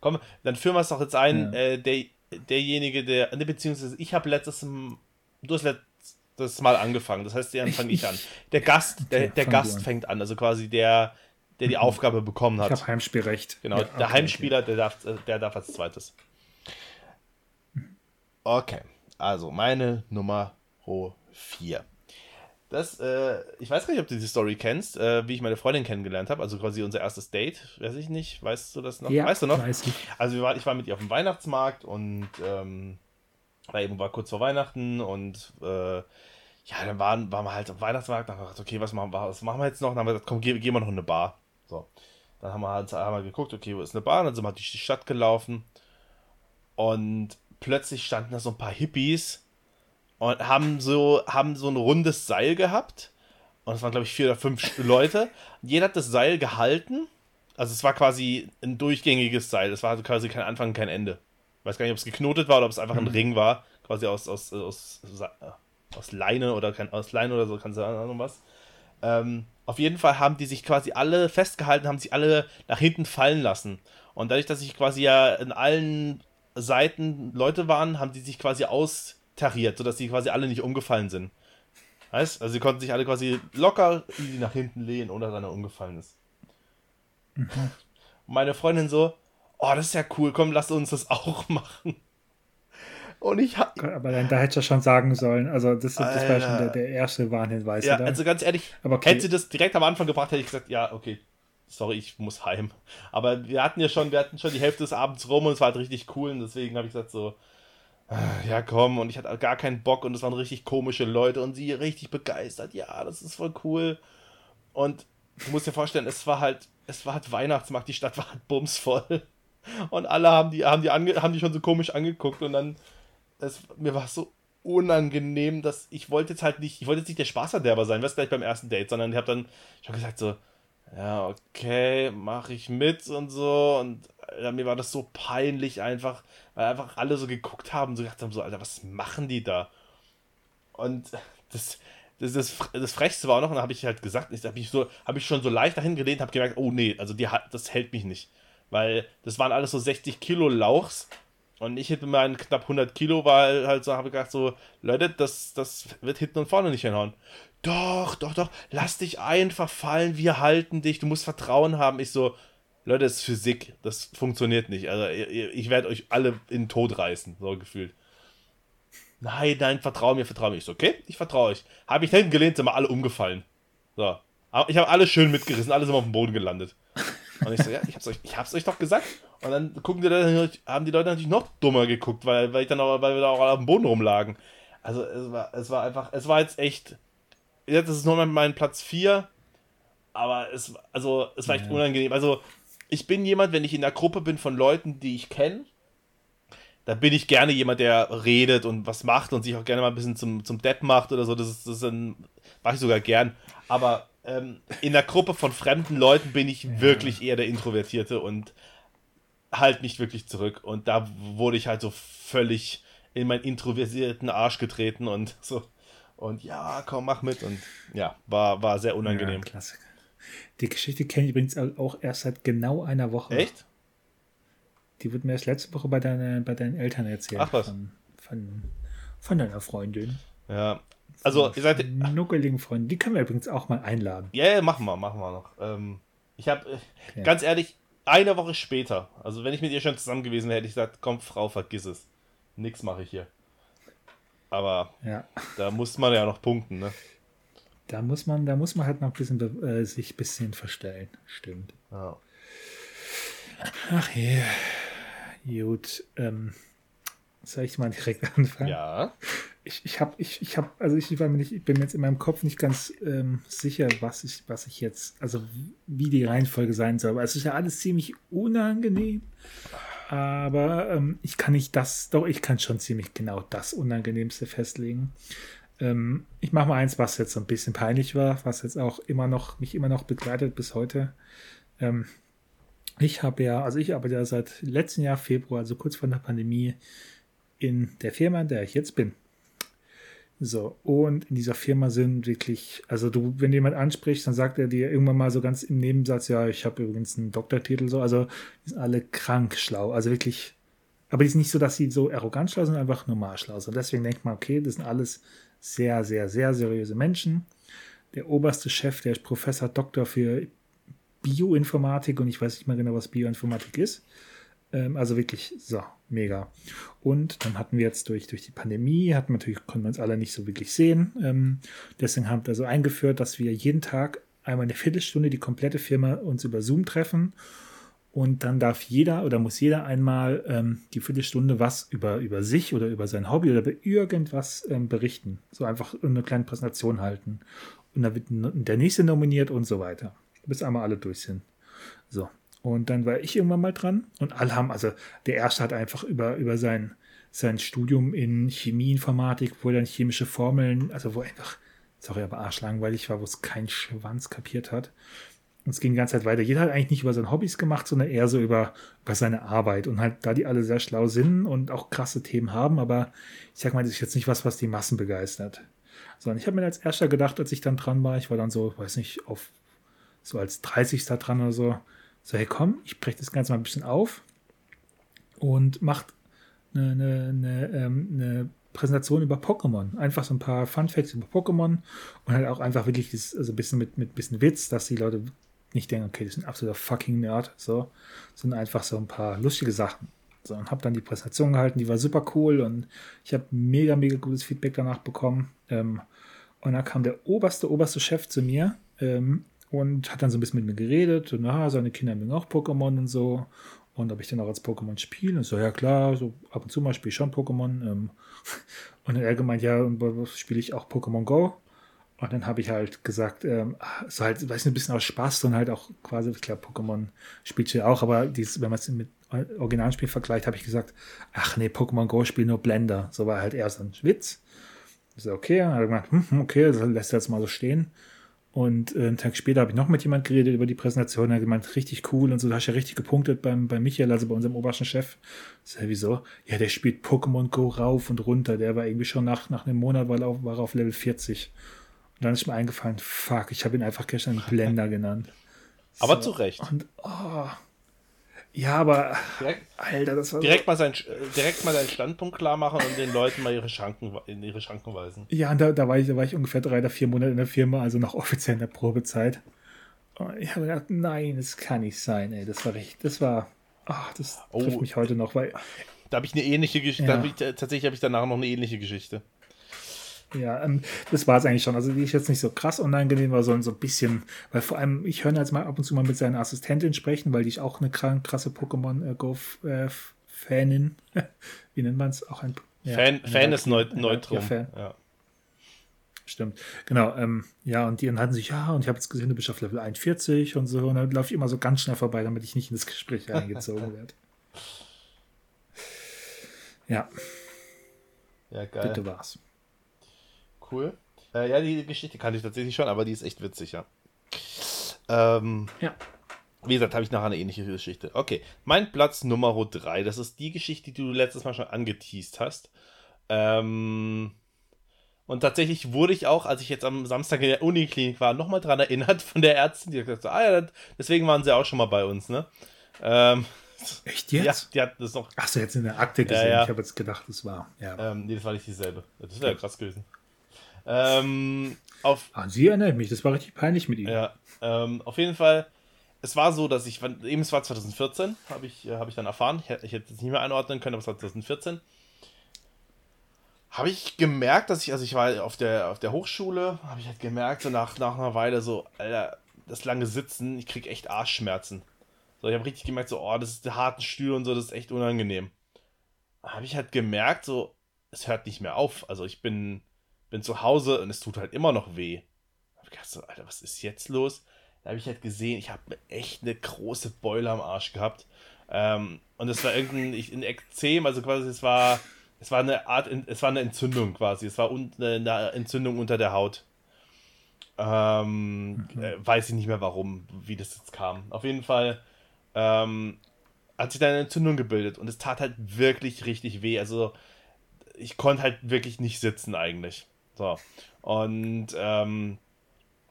komm, dann führen wir es doch jetzt ein. Ja. Äh, der, derjenige, der, ne, beziehungsweise ich habe letztes, du hast letztes Mal angefangen. Das heißt, dann fange ich an. Der Gast, okay, der, der Gast an. fängt an, also quasi der, der die mhm. Aufgabe bekommen hat. Ich habe Heimspielrecht. Genau, ja, der Heimspieler, okay. der darf, der darf als zweites. Okay, also meine Nummer 4. Das, äh, ich weiß gar nicht, ob du die Story kennst, äh, wie ich meine Freundin kennengelernt habe, also quasi unser erstes Date, weiß ich nicht, weißt du das noch? Ja, weißt du noch? Weiß ich. Also war, ich war mit ihr auf dem Weihnachtsmarkt und ähm, war eben war kurz vor Weihnachten und äh, ja, dann waren, waren wir halt am Weihnachtsmarkt, dann haben wir gedacht, okay, was machen, wir, was machen wir jetzt noch? Dann haben wir gesagt, komm, gehen, wir noch in eine Bar. So. Dann haben wir halt haben wir geguckt, okay, wo ist eine Bar? Dann sind wir durch die Stadt gelaufen und plötzlich standen da so ein paar Hippies und haben so, haben so ein rundes Seil gehabt. Und es waren, glaube ich, vier oder fünf Leute. Jeder hat das Seil gehalten. Also es war quasi ein durchgängiges Seil. Es war also quasi kein Anfang, kein Ende. Ich weiß gar nicht, ob es geknotet war oder ob es einfach ein Ring war. Quasi aus, aus, aus, aus Leine oder kein, aus Leine oder so, du Ahnung was. Ähm, auf jeden Fall haben die sich quasi alle festgehalten, haben sich alle nach hinten fallen lassen. Und dadurch, dass sich quasi ja in allen Seiten Leute waren, haben die sich quasi austariert, sodass die quasi alle nicht umgefallen sind. Weißt? Also sie konnten sich alle quasi locker easy nach hinten lehnen, ohne dass einer umgefallen ist. Mhm. Meine Freundin so, oh, das ist ja cool, komm, lass uns das auch machen. Und ich hab, Aber dann, da hätte ich ja schon sagen sollen. Also, das, das war schon der, der erste Warnhinweis. Ja, oder? also ganz ehrlich, Aber okay. hätte sie das direkt am Anfang gebracht, hätte ich gesagt, ja, okay, sorry, ich muss heim. Aber wir hatten ja schon, wir hatten schon die Hälfte des Abends rum und es war halt richtig cool und deswegen habe ich gesagt so, ja komm, und ich hatte gar keinen Bock und es waren richtig komische Leute und sie richtig begeistert, ja, das ist voll cool. Und du musst dir vorstellen, es war halt, es war halt Weihnachtsmarkt, die Stadt war halt bumsvoll. Und alle haben die, haben die, ange, haben die schon so komisch angeguckt und dann, es, mir war es so unangenehm, dass ich wollte jetzt halt nicht, ich wollte jetzt nicht der Spaßverderber sein, was gleich beim ersten Date, sondern ich habe dann schon gesagt so, ja, okay, mache ich mit und so. Und ja, mir war das so peinlich einfach, weil einfach alle so geguckt haben, so gedacht haben, so, Alter, was machen die da? Und das, das, das, das Frechste war auch noch, und da habe ich halt gesagt, ich habe ich, so, hab ich schon so leicht dahin gelehnt, habe gemerkt, oh nee, also die, das hält mich nicht. Weil das waren alles so 60 Kilo Lauchs und ich hätte meinen knapp 100 Kilo, weil halt so, habe ich gedacht, so, Leute, das, das wird hinten und vorne nicht hinhauen doch, doch, doch, lass dich einfach fallen, wir halten dich, du musst Vertrauen haben. Ich so, Leute, das ist Physik, das funktioniert nicht. Also ich werde euch alle in den Tod reißen, so gefühlt. Nein, nein, vertrau mir, vertrau mir. Ich so, okay, ich vertraue euch. Habe ich hinten gelehnt, sind wir alle umgefallen. So. Ich habe alle schön mitgerissen, alle sind auf dem Boden gelandet. Und ich so, ja, ich hab's euch, ich hab's euch doch gesagt. Und dann gucken die Leute, haben die Leute natürlich noch dummer geguckt, weil, weil ich dann auch, weil wir da auch auf dem Boden rumlagen. Also es war, es war einfach, es war jetzt echt jetzt ist es nur mein Platz 4, aber es, also, es war echt ja. unangenehm. Also, ich bin jemand, wenn ich in der Gruppe bin von Leuten, die ich kenne, da bin ich gerne jemand, der redet und was macht und sich auch gerne mal ein bisschen zum, zum Depp macht oder so. Das ist, das ein, mache ich sogar gern. Aber ähm, in der Gruppe von fremden Leuten bin ich ja. wirklich eher der Introvertierte und halt nicht wirklich zurück. Und da wurde ich halt so völlig in meinen introvertierten Arsch getreten und so. Und ja, komm, mach mit. Und ja, war, war sehr unangenehm. Ja, klasse. Die Geschichte kenne ich übrigens auch erst seit genau einer Woche. Echt? Die wurde mir erst letzte Woche bei, deine, bei deinen Eltern erzählt. Ach was. Von, von, von deiner Freundin. Ja. Also, ihr seid. Nuckeligen Freundin. Die können wir übrigens auch mal einladen. Ja, yeah, machen wir, machen wir noch. Ähm, ich habe, äh, ja. ganz ehrlich, eine Woche später, also wenn ich mit ihr schon zusammen gewesen wäre, hätte ich gesagt, komm, Frau, vergiss es. Nix mache ich hier. Aber ja. da muss man ja noch punkten, ne? Da muss man, da muss man halt noch ein bisschen äh, sich ein bisschen verstellen. Stimmt. Ja. Ach je. Gut. Ähm, soll ich mal direkt anfangen? Ja. Ich, ich habe, ich, ich habe, also ich, war mir nicht, ich bin mir jetzt in meinem Kopf nicht ganz ähm, sicher, was ich, was ich jetzt, also wie die Reihenfolge sein soll. Aber es ist ja alles ziemlich unangenehm. Aber ähm, ich kann nicht das, doch ich kann schon ziemlich genau das Unangenehmste festlegen. Ähm, ich mache mal eins, was jetzt so ein bisschen peinlich war, was jetzt auch immer noch, mich immer noch begleitet bis heute. Ähm, ich habe ja, also ich arbeite ja seit letztem Jahr Februar, also kurz vor der Pandemie, in der Firma, in der ich jetzt bin. So, und in dieser Firma sind wirklich, also du, wenn jemand anspricht, dann sagt er dir irgendwann mal so ganz im Nebensatz, ja, ich habe übrigens einen Doktortitel, so, also die sind alle krank schlau, also wirklich, aber die sind nicht so, dass sie so arrogant schlau sind, einfach normal schlau sind. Deswegen denkt man, okay, das sind alles sehr, sehr, sehr seriöse Menschen. Der oberste Chef, der ist Professor Doktor für Bioinformatik und ich weiß nicht mehr genau, was Bioinformatik ist. Ähm, also wirklich so, mega. Und dann hatten wir jetzt durch, durch die Pandemie, hatten natürlich, konnten wir uns alle nicht so wirklich sehen. Ähm, deswegen haben wir also eingeführt, dass wir jeden Tag einmal eine Viertelstunde die komplette Firma uns über Zoom treffen. Und dann darf jeder oder muss jeder einmal ähm, die Viertelstunde was über, über sich oder über sein Hobby oder über irgendwas ähm, berichten. So einfach eine kleine Präsentation halten. Und dann wird der nächste nominiert und so weiter. Bis einmal alle durch sind. So. Und dann war ich irgendwann mal dran und alle haben, also der erste hat einfach über, über sein, sein Studium in Chemieinformatik, wo er dann chemische Formeln, also wo einfach, sorry, aber arschlangweilig war, wo es kein Schwanz kapiert hat. Und es ging die ganze Zeit weiter. Jeder hat eigentlich nicht über seine Hobbys gemacht, sondern eher so über, über seine Arbeit. Und halt, da die alle sehr schlau sind und auch krasse Themen haben, aber ich sag mal, das ist jetzt nicht was, was die Massen begeistert. Sondern ich habe mir als erster gedacht, als ich dann dran war, ich war dann so, weiß nicht, auf so als 30. dran oder so, so, hey komm, ich breche das Ganze mal ein bisschen auf und macht eine, eine, eine, ähm, eine Präsentation über Pokémon. Einfach so ein paar Fun Facts über Pokémon und halt auch einfach wirklich das, also ein bisschen mit, mit bisschen Witz, dass die Leute nicht denken, okay, das ist ein absoluter fucking Nerd, so, sondern einfach so ein paar lustige Sachen. So, und habe dann die Präsentation gehalten, die war super cool und ich habe mega, mega gutes Feedback danach bekommen. Ähm, und da kam der oberste, oberste Chef zu mir ähm, und hat dann so ein bisschen mit mir geredet. Und na, seine Kinder mögen auch Pokémon und so. Und ob ich dann auch als Pokémon spiele. Und so, ja klar, so ab und zu mal spiele ich schon Pokémon. Ähm. Und dann er gemeint, ja, spiele ich auch Pokémon Go. Und dann habe ich halt gesagt, ähm, so halt, weiß nicht, ein bisschen aus Spaß und halt auch quasi, ich glaube, Pokémon spielt ja auch, aber dies, wenn man es mit Originalspiel vergleicht, habe ich gesagt, ach nee, Pokémon Go spielt nur Blender. So war halt eher so ein Witz. Ich so, okay, dann hat er gesagt, hm, okay, das lässt er jetzt mal so stehen. Und äh, einen Tag später habe ich noch mit jemand geredet über die Präsentation. Er hat gemeint, richtig cool und so. Da hast du ja richtig gepunktet beim, bei Michael, also bei unserem obersten Chef. Ich ja, wieso? Ja, der spielt Pokémon Go rauf und runter. Der war irgendwie schon nach, nach einem Monat war, war er auf Level 40. Und dann ist mir eingefallen, fuck, ich habe ihn einfach gestern Blender genannt. Aber so. zu Recht. Und, oh, ja, aber direkt, Alter, das war direkt so. mal sein direkt mal seinen Standpunkt klar machen und den Leuten mal ihre Schranken in ihre Schranken weisen. Ja, und da, da, war ich, da war ich ungefähr drei oder vier Monate in der Firma, also noch offiziell in der Probezeit. Und ich habe gedacht, nein, das kann nicht sein, ey. Das war richtig, das war, ach, das oh, trifft mich heute noch, weil. Da habe ich eine ähnliche Geschichte. Ja. Hab tatsächlich habe ich danach noch eine ähnliche Geschichte. Ja, ähm, das war es eigentlich schon. Also die ist jetzt nicht so krass unangenehm, war sondern so ein bisschen, weil vor allem, ich höre jetzt mal ab und zu mal mit seiner Assistentin sprechen, weil die ist auch eine krasse Pokémon äh, Go-Fanin. Äh, Wie nennt man es? Auch ein ja, Fan, Fan ist Neut Neutrum. Ja, Fan. ja. Stimmt. Genau, ähm, ja, und die hatten sich, ja, und ich habe jetzt gesehen, du bist auf Level 41 und so, und dann laufe ich immer so ganz schnell vorbei, damit ich nicht in das Gespräch eingezogen werde. Ja. Ja, geil. Bitte war's. Cool. Äh, ja, die Geschichte kannte ich tatsächlich schon, aber die ist echt witzig, ja. Ähm, ja. Wie gesagt, habe ich nachher eine ähnliche Geschichte. Okay, mein Platz Nummer 3, das ist die Geschichte, die du letztes Mal schon angeteased hast. Ähm, und tatsächlich wurde ich auch, als ich jetzt am Samstag in der Uniklinik war, nochmal dran erinnert von der Ärztin, die hat gesagt, ah ja, deswegen waren sie auch schon mal bei uns, ne? Ähm, Echt jetzt? Ja, die hat das noch. Achso, jetzt in der Akte gesehen. Ja, ja. Ich habe jetzt gedacht, das war. Ja. Ähm, nee, das war nicht dieselbe. Das wäre ja krass gewesen. Ähm, auf, An Sie erinnert mich, das war richtig peinlich mit Ihnen. Ja, ähm, auf jeden Fall. Es war so, dass ich, eben es war 2014, habe ich, äh, hab ich dann erfahren. Ich, ich hätte es nicht mehr einordnen können, aber es war 2014. Habe ich gemerkt, dass ich, also ich war auf der, auf der Hochschule, habe ich halt gemerkt, so nach, nach einer Weile so, Alter, das lange Sitzen, ich kriege echt Arschschmerzen. So, ich habe richtig gemerkt, so, oh, das ist der harten Stühle und so, das ist echt unangenehm. Habe ich halt gemerkt, so, es hört nicht mehr auf. Also ich bin, bin zu Hause und es tut halt immer noch weh. Da hab ich gedacht so, Alter, was ist jetzt los? Da habe ich halt gesehen, ich habe echt eine große Beule am Arsch gehabt. Ähm, und es war irgendein ich, ein Ekzem, also quasi es war, es war eine Art, es war eine Entzündung quasi. Es war eine Entzündung unter der Haut. Ähm, mhm. äh, weiß ich nicht mehr warum, wie das jetzt kam. Auf jeden Fall ähm, hat sich da eine Entzündung gebildet und es tat halt wirklich richtig weh. Also ich konnte halt wirklich nicht sitzen eigentlich. So. Und ähm,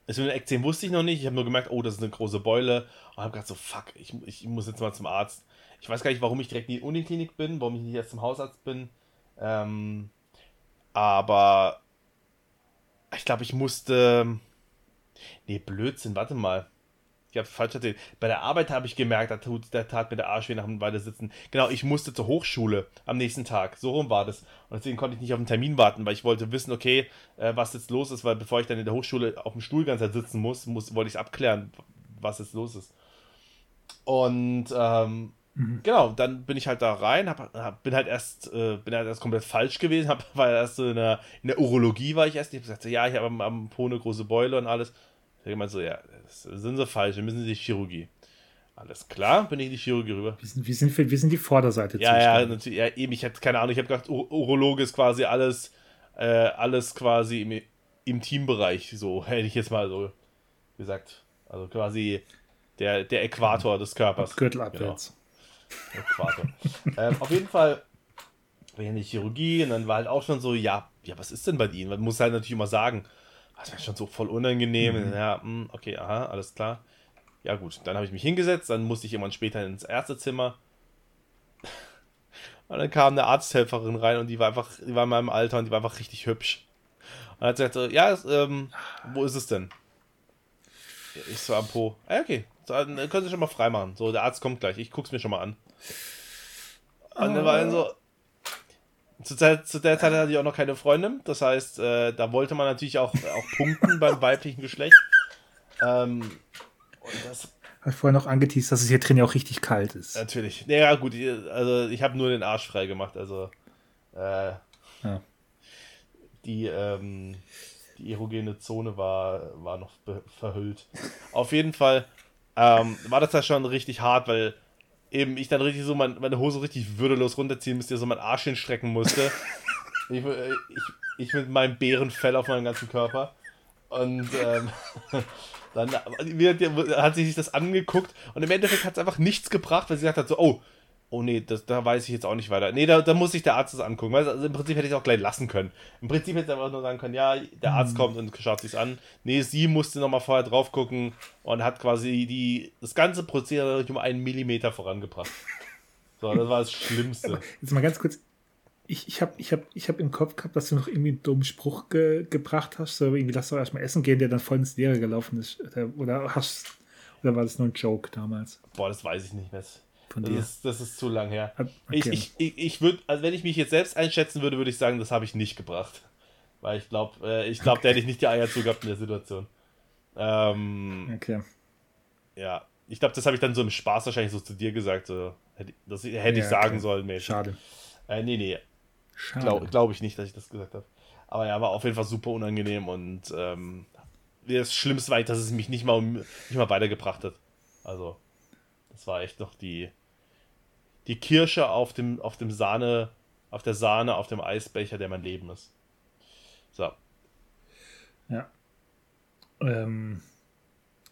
das mit dem Ekzem wusste ich noch nicht. Ich habe nur gemerkt, oh, das ist eine große Beule. Und habe gedacht, so, fuck, ich, ich muss jetzt mal zum Arzt. Ich weiß gar nicht, warum ich direkt in die Uniklinik bin, warum ich nicht erst zum Hausarzt bin. Ähm, aber ich glaube, ich musste. Nee, Blödsinn, warte mal. Ich habe falsch erzählt. Bei der Arbeit habe ich gemerkt, da, tut, da tat mir der Arsch weh nach dem Weile sitzen. Genau, ich musste zur Hochschule am nächsten Tag. So rum war das. Und deswegen konnte ich nicht auf den Termin warten, weil ich wollte wissen, okay, äh, was jetzt los ist, weil bevor ich dann in der Hochschule auf dem Stuhl ganz sitzen muss, muss wollte ich abklären, was jetzt los ist. Und ähm, mhm. genau, dann bin ich halt da rein, hab, hab, bin halt erst, äh, bin halt erst komplett falsch gewesen, hab, weil erst so in der, in der Urologie war ich erst. Ich habe gesagt, ja, ich habe am, am Po eine große Beule und alles. Ich habe gemeint so, ja, sind sie falsch, wir müssen in die Chirurgie. Alles klar, bin ich in die Chirurgie rüber. Wir sind, wir sind, wir sind die Vorderseite. Ja, ja, natürlich, ja, eben, ich hatte keine Ahnung, ich habe gedacht, Ur Urologe ist quasi alles, äh, alles quasi im, im Teambereich, so hätte ich jetzt mal so gesagt. Also quasi der, der Äquator des Körpers. Gürtel abwärts. Genau. Äquator. ähm, auf jeden Fall bin ich in die Chirurgie und dann war halt auch schon so, ja, ja, was ist denn bei Ihnen? Man muss halt natürlich immer sagen, das war schon so voll unangenehm. Mhm. Ja, hm, okay, aha, alles klar. Ja, gut, dann habe ich mich hingesetzt, dann musste ich irgendwann später ins Ärztezimmer. Und dann kam eine Arzthelferin rein und die war einfach, die war in meinem Alter und die war einfach richtig hübsch. Und dann hat gesagt, ja, ähm, wo ist es denn? Ich so am Po. Ah, okay, dann können Sie schon mal freimachen. So, der Arzt kommt gleich, ich guck's mir schon mal an. Und dann war dann so, zu, Zeit, zu, der Zeit hatte ich auch noch keine Freundin. Das heißt, äh, da wollte man natürlich auch, auch punkten beim weiblichen Geschlecht. Ähm, und das. Hat vorher noch angeteased, dass es hier drin ja auch richtig kalt ist. Natürlich. Ja, gut, also ich habe nur den Arsch frei gemacht. Also äh, ja. die, ähm, die erogene Zone war, war noch verhüllt. Auf jeden Fall ähm, war das da schon richtig hart, weil eben ich dann richtig so mein, meine Hose richtig würdelos runterziehen musste, so mein Arsch hinstrecken musste. ich, äh, ich, ich mit meinem Bärenfell auf meinem ganzen Körper. Und ähm, dann hat sie sich das angeguckt und im Endeffekt hat es einfach nichts gebracht, weil sie gesagt hat so, oh, oh nee, das, da weiß ich jetzt auch nicht weiter. Nee, da, da muss sich der Arzt das angucken. Also im Prinzip hätte ich es auch gleich lassen können. Im Prinzip hätte ich einfach nur sagen können, ja, der Arzt mhm. kommt und schaut sich an. Nee, sie musste nochmal vorher drauf gucken und hat quasi die, das ganze Prozedere um einen Millimeter vorangebracht. So, das war das Schlimmste. Jetzt mal ganz kurz. Ich, ich habe ich hab, ich hab im Kopf gehabt, dass du noch irgendwie einen dummen Spruch ge, gebracht hast. So irgendwie, lass doch erstmal essen gehen, der dann voll ins Leere gelaufen ist. Oder hast oder war das nur ein Joke damals? Boah, das weiß ich nicht mehr von das dir? Ist, das ist zu lang her. Okay. Ich, ich, ich, ich würde, also wenn ich mich jetzt selbst einschätzen würde, würde ich sagen, das habe ich nicht gebracht. Weil ich glaube, äh, ich glaube, okay. da hätte ich nicht die Eier zu gehabt in der Situation. Ähm, okay. Ja, ich glaube, das habe ich dann so im Spaß wahrscheinlich so zu dir gesagt. So, hätte, das hätte ja, ich sagen okay. sollen, mäßig. Schade. Äh, nee, nee. Glaube glaub ich nicht, dass ich das gesagt habe. Aber ja, war auf jeden Fall super unangenehm und ähm, das Schlimmste war, dass es mich nicht mal, nicht mal weitergebracht hat. Also, das war echt noch die, die Kirsche auf dem, auf dem Sahne, auf der Sahne, auf dem Eisbecher, der mein Leben ist. So. Ja. Ähm,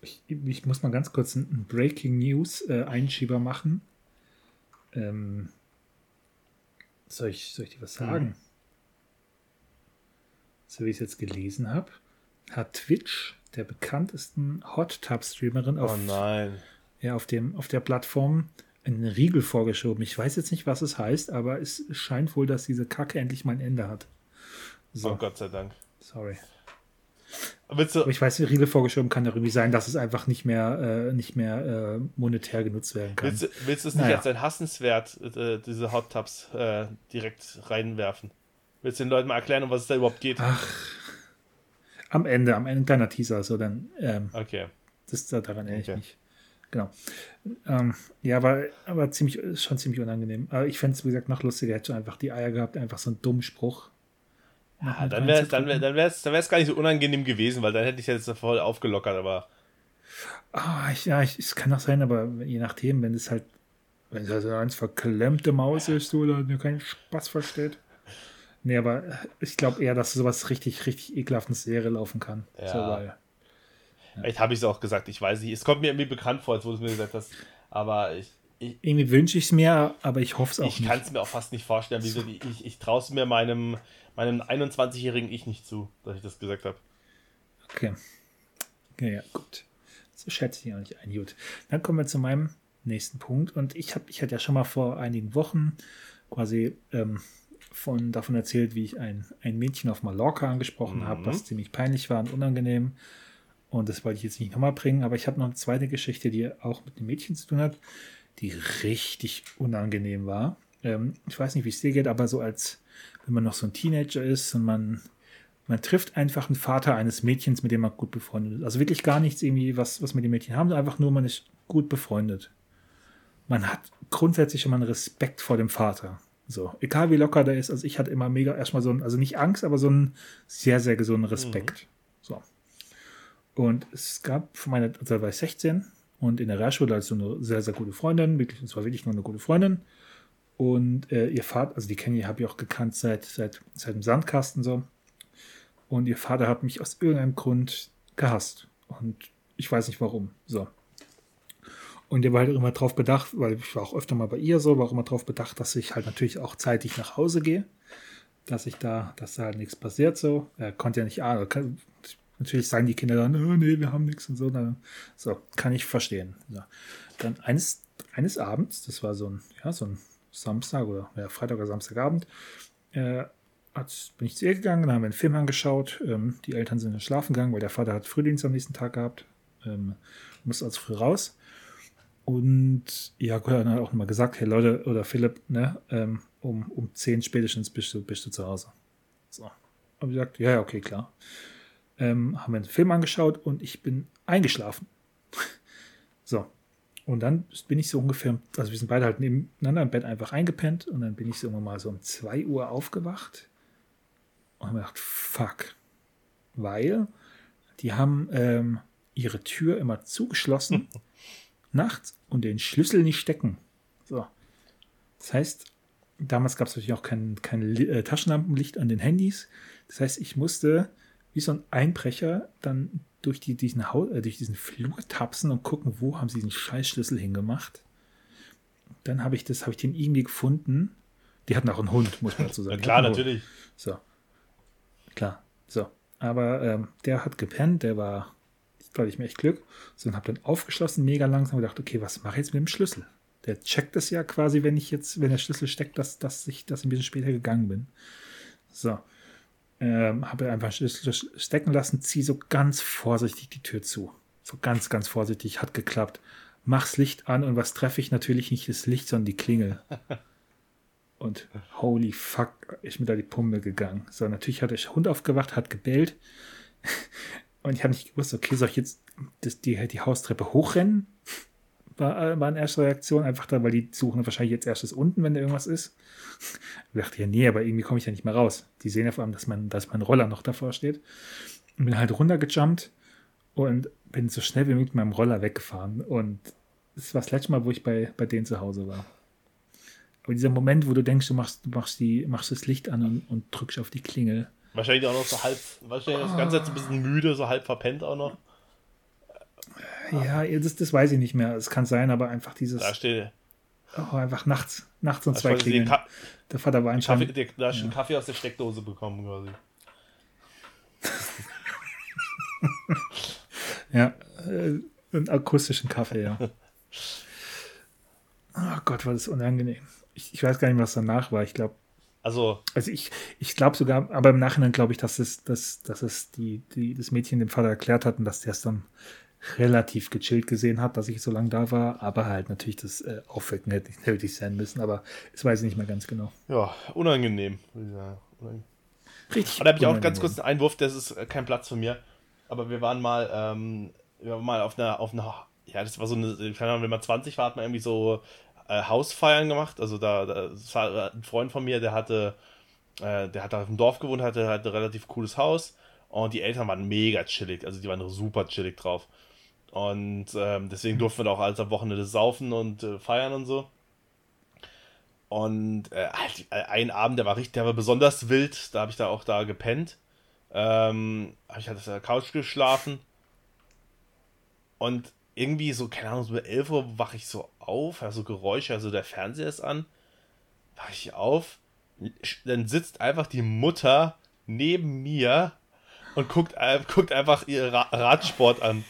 ich, ich, muss mal ganz kurz einen Breaking News äh, Einschieber machen. Ähm, soll, ich, soll ich dir was sagen? Mhm. So wie ich es jetzt gelesen habe, hat Twitch, der bekanntesten Hot Tub Streamerin auf, oh ja, auf, dem, auf der Plattform, einen Riegel vorgeschoben. Ich weiß jetzt nicht, was es heißt, aber es scheint wohl, dass diese Kacke endlich mal ein Ende hat. So. Oh Gott sei Dank. Sorry. Aber ich weiß, Riegel vorgeschoben kann ja irgendwie sein, dass es einfach nicht mehr, äh, nicht mehr äh, monetär genutzt werden kann. Willst, willst du es nicht naja. als ein Hassenswert, äh, diese Hot Tubs, äh, direkt reinwerfen? Willst du den Leuten mal erklären, um was es da überhaupt geht? Ach, am Ende, am Ende ein kleiner Teaser, so dann. Ähm, okay. Das, daran erinnere okay. ich mich. Genau. Ähm, ja, aber, aber ziemlich, schon ziemlich unangenehm. Aber ich fände es, wie gesagt, noch lustiger. Hätte einfach die Eier gehabt, einfach so einen dummen Spruch. Ja, dann wäre es dann wär, dann wär's, dann wär's gar nicht so unangenehm gewesen, weil dann hätte ich jetzt voll aufgelockert, aber. Ah, ich, ja, ich, es kann auch sein, aber je nachdem, wenn es halt, wenn es halt eine eins verklemmte Maus ist oder dir keinen Spaß versteht. Nee, aber ich glaube eher, dass sowas richtig, richtig ekelhaft in Serie laufen kann. Ja. So, weil, Vielleicht habe ich es auch gesagt, ich weiß nicht. Es kommt mir irgendwie bekannt vor, als du es mir gesagt hast. Aber ich. ich irgendwie wünsche ich es mir, aber ich hoffe es auch ich nicht. Ich kann es mir auch fast nicht vorstellen. Wie so, ich ich traue es mir meinem, meinem 21-jährigen Ich nicht zu, dass ich das gesagt habe. Okay. Ja, ja, gut. So schätze ich auch nicht ein. Gut. Dann kommen wir zu meinem nächsten Punkt. Und ich habe, ich hatte ja schon mal vor einigen Wochen quasi ähm, von, davon erzählt, wie ich ein, ein Mädchen auf Mallorca angesprochen mhm. habe, was ziemlich peinlich war und unangenehm. Und das wollte ich jetzt nicht nochmal bringen, aber ich habe noch eine zweite Geschichte, die auch mit einem Mädchen zu tun hat, die richtig unangenehm war. Ähm, ich weiß nicht, wie es dir geht, aber so als wenn man noch so ein Teenager ist und man, man trifft einfach einen Vater eines Mädchens, mit dem man gut befreundet ist. Also wirklich gar nichts irgendwie, was, was mit dem Mädchen haben, einfach nur, man ist gut befreundet. Man hat grundsätzlich immer einen Respekt vor dem Vater. So, egal wie locker der ist, also ich hatte immer mega erstmal so ein, also nicht Angst, aber so einen sehr, sehr gesunden Respekt. Mhm. Und es gab von meiner, also da war ich 16 und in der Realschule als so eine sehr, sehr gute Freundin, wirklich, es war wirklich nur eine gute Freundin. Und äh, ihr Vater, also die kenne ich, habe ich auch gekannt seit, seit, seit dem Sandkasten so. Und ihr Vater hat mich aus irgendeinem Grund gehasst. Und ich weiß nicht warum. So. Und er war halt immer darauf bedacht, weil ich war auch öfter mal bei ihr so, war auch immer darauf bedacht, dass ich halt natürlich auch zeitig nach Hause gehe. Dass ich da, dass da halt nichts passiert so. Er konnte ja nicht ahnen. Natürlich sagen die Kinder dann, oh, nee, wir haben nichts und so. Dann, so, kann ich verstehen. So. Dann eines, eines Abends, das war so ein, ja, so ein Samstag oder ja, Freitag oder Samstagabend, äh, bin ich zu ihr gegangen, dann haben wir einen Film angeschaut. Ähm, die Eltern sind schlafen gegangen, weil der Vater hat Frühdienst am nächsten Tag gehabt. Ähm, musste also früh raus. Und ja, dann hat auch nochmal gesagt, hey Leute, oder Philipp, ne, ähm, um, um 10 spätestens bist du, bist du zu Hause. So. Habe ich gesagt, ja, ja, okay, klar. Ähm, haben wir einen Film angeschaut und ich bin eingeschlafen. so. Und dann bin ich so ungefähr, also wir sind beide halt nebeneinander im Bett einfach eingepennt und dann bin ich so irgendwann mal so um 2 Uhr aufgewacht und habe gedacht, fuck. Weil die haben ähm, ihre Tür immer zugeschlossen nachts und den Schlüssel nicht stecken. So. Das heißt, damals gab es natürlich auch kein, kein äh, Taschenlampenlicht an den Handys. Das heißt, ich musste wie so ein Einbrecher dann durch, die, diesen, Haus, äh, durch diesen Flur tapsen und gucken, wo haben sie diesen Scheißschlüssel hingemacht. Dann habe ich das, habe ich den irgendwie gefunden. Die hatten auch einen Hund, muss man dazu sagen. klar, natürlich. So. Klar. So. Aber ähm, der hat gepennt, der war glaube ich, mir echt Glück. So, und habe dann aufgeschlossen, mega langsam gedacht, okay, was mache ich jetzt mit dem Schlüssel? Der checkt es ja quasi, wenn ich jetzt, wenn der Schlüssel steckt, dass, dass ich das ein bisschen später gegangen bin. So. Ähm, habe einfach Schlüssel stecken lassen, ziehe so ganz vorsichtig die Tür zu. So ganz, ganz vorsichtig, hat geklappt. Mach's Licht an und was treffe ich? Natürlich nicht das Licht, sondern die Klingel. Und holy fuck, ist mir da die Pumpe gegangen. So, natürlich hat der Hund aufgewacht, hat gebellt. Und ich habe nicht gewusst, okay, soll ich jetzt das, die, die Haustreppe hochrennen? War, war eine erste Reaktion, einfach da, weil die suchen wahrscheinlich jetzt erstes unten, wenn da irgendwas ist. Ich dachte, ja, nee, aber irgendwie komme ich ja nicht mehr raus. Die sehen ja vor allem, dass mein, dass mein Roller noch davor steht. Und bin halt runtergejumpt und bin so schnell wie möglich mit meinem Roller weggefahren. Und das war das letzte Mal, wo ich bei, bei denen zu Hause war. Aber dieser Moment, wo du denkst, du machst, du machst, die, machst das Licht an und, und drückst auf die Klingel Wahrscheinlich auch noch so halb, wahrscheinlich das ganze Zeit ein bisschen müde, so halb verpennt auch noch. Ja, das, das weiß ich nicht mehr. Es kann sein, aber einfach dieses. Da steht. Oh, einfach nachts, nachts und zwei Klingeln. Der Vater war anscheinend. Kaffee, da hast du ja. einen Kaffee aus der Steckdose bekommen, quasi. ja, äh, einen akustischen Kaffee, ja. Oh Gott, war das unangenehm. Ich, ich weiß gar nicht, was danach war. Ich glaube, also, also ich, ich glaube sogar, aber im Nachhinein glaube ich, dass es, dass, dass es die, die, das Mädchen dem Vater erklärt hat und dass der es dann relativ gechillt gesehen hat, dass ich so lange da war, aber halt natürlich das äh, Aufwecken hätte nicht nötig sein müssen, aber das weiß ich nicht mehr ganz genau. Ja, unangenehm, sagen. Unangenehm. Richtig. Und da habe ich auch ganz kurz einen Einwurf, das ist äh, kein Platz für mir, aber wir waren mal, ähm, wir waren mal auf einer, auf einer, ja, das war so eine, keine Ahnung, wenn man 20 war, hat man irgendwie so äh, Hausfeiern gemacht. Also da, da war ein Freund von mir, der hatte, äh, der hat da im Dorf gewohnt, hatte halt ein relativ cooles Haus und die Eltern waren mega chillig, also die waren super chillig drauf. Und ähm, deswegen durften wir da auch alles am Wochenende saufen und äh, feiern und so. Und äh, halt, äh, ein Abend, der war richtig, der war besonders wild, da habe ich da auch da gepennt. Ähm, habe ich halt auf der Couch geschlafen. Und irgendwie so, keine Ahnung, so 11 Uhr wache ich so auf, also Geräusche, also der Fernseher ist an, wache ich auf, dann sitzt einfach die Mutter neben mir und guckt, äh, guckt einfach ihr Ra Radsport an.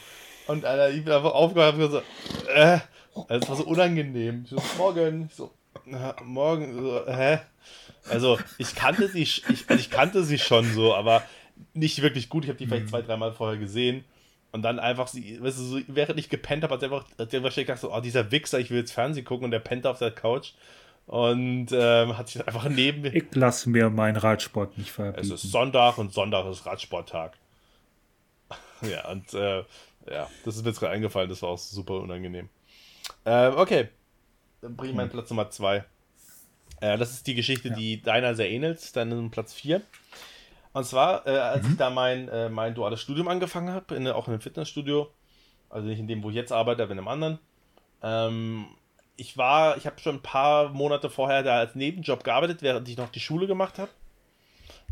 Und Alter, ich bin einfach aufgehört und so, äh, also es war so unangenehm. So, morgen, so, na, morgen, so, hä? Also, ich kannte sie, ich, also ich kannte sie schon so, aber nicht wirklich gut. Ich habe die vielleicht mhm. zwei, dreimal vorher gesehen. Und dann einfach, sie, weißt du, so, während ich gepennt habe, hat sie einfach, hat sie wahrscheinlich gedacht, so, oh, dieser Wichser, ich will jetzt Fernsehen gucken und der pennt auf der Couch. Und ähm, hat sich einfach neben mir. Ich lasse mir meinen Radsport nicht verbieten. Es ist Sonntag und Sonntag ist Radsporttag. ja, und äh, ja, das ist mir jetzt gerade eingefallen, das war auch super unangenehm. Ähm, okay, dann bringe ich meinen hm. Platz Nummer zwei. Äh, das ist die Geschichte, ja. die deiner sehr ähnelt, deinen Platz vier. Und zwar, äh, als mhm. ich da mein, äh, mein duales Studium angefangen habe, in, auch in einem Fitnessstudio, also nicht in dem, wo ich jetzt arbeite, aber in einem anderen. Ähm, ich war, ich habe schon ein paar Monate vorher da als Nebenjob gearbeitet, während ich noch die Schule gemacht habe,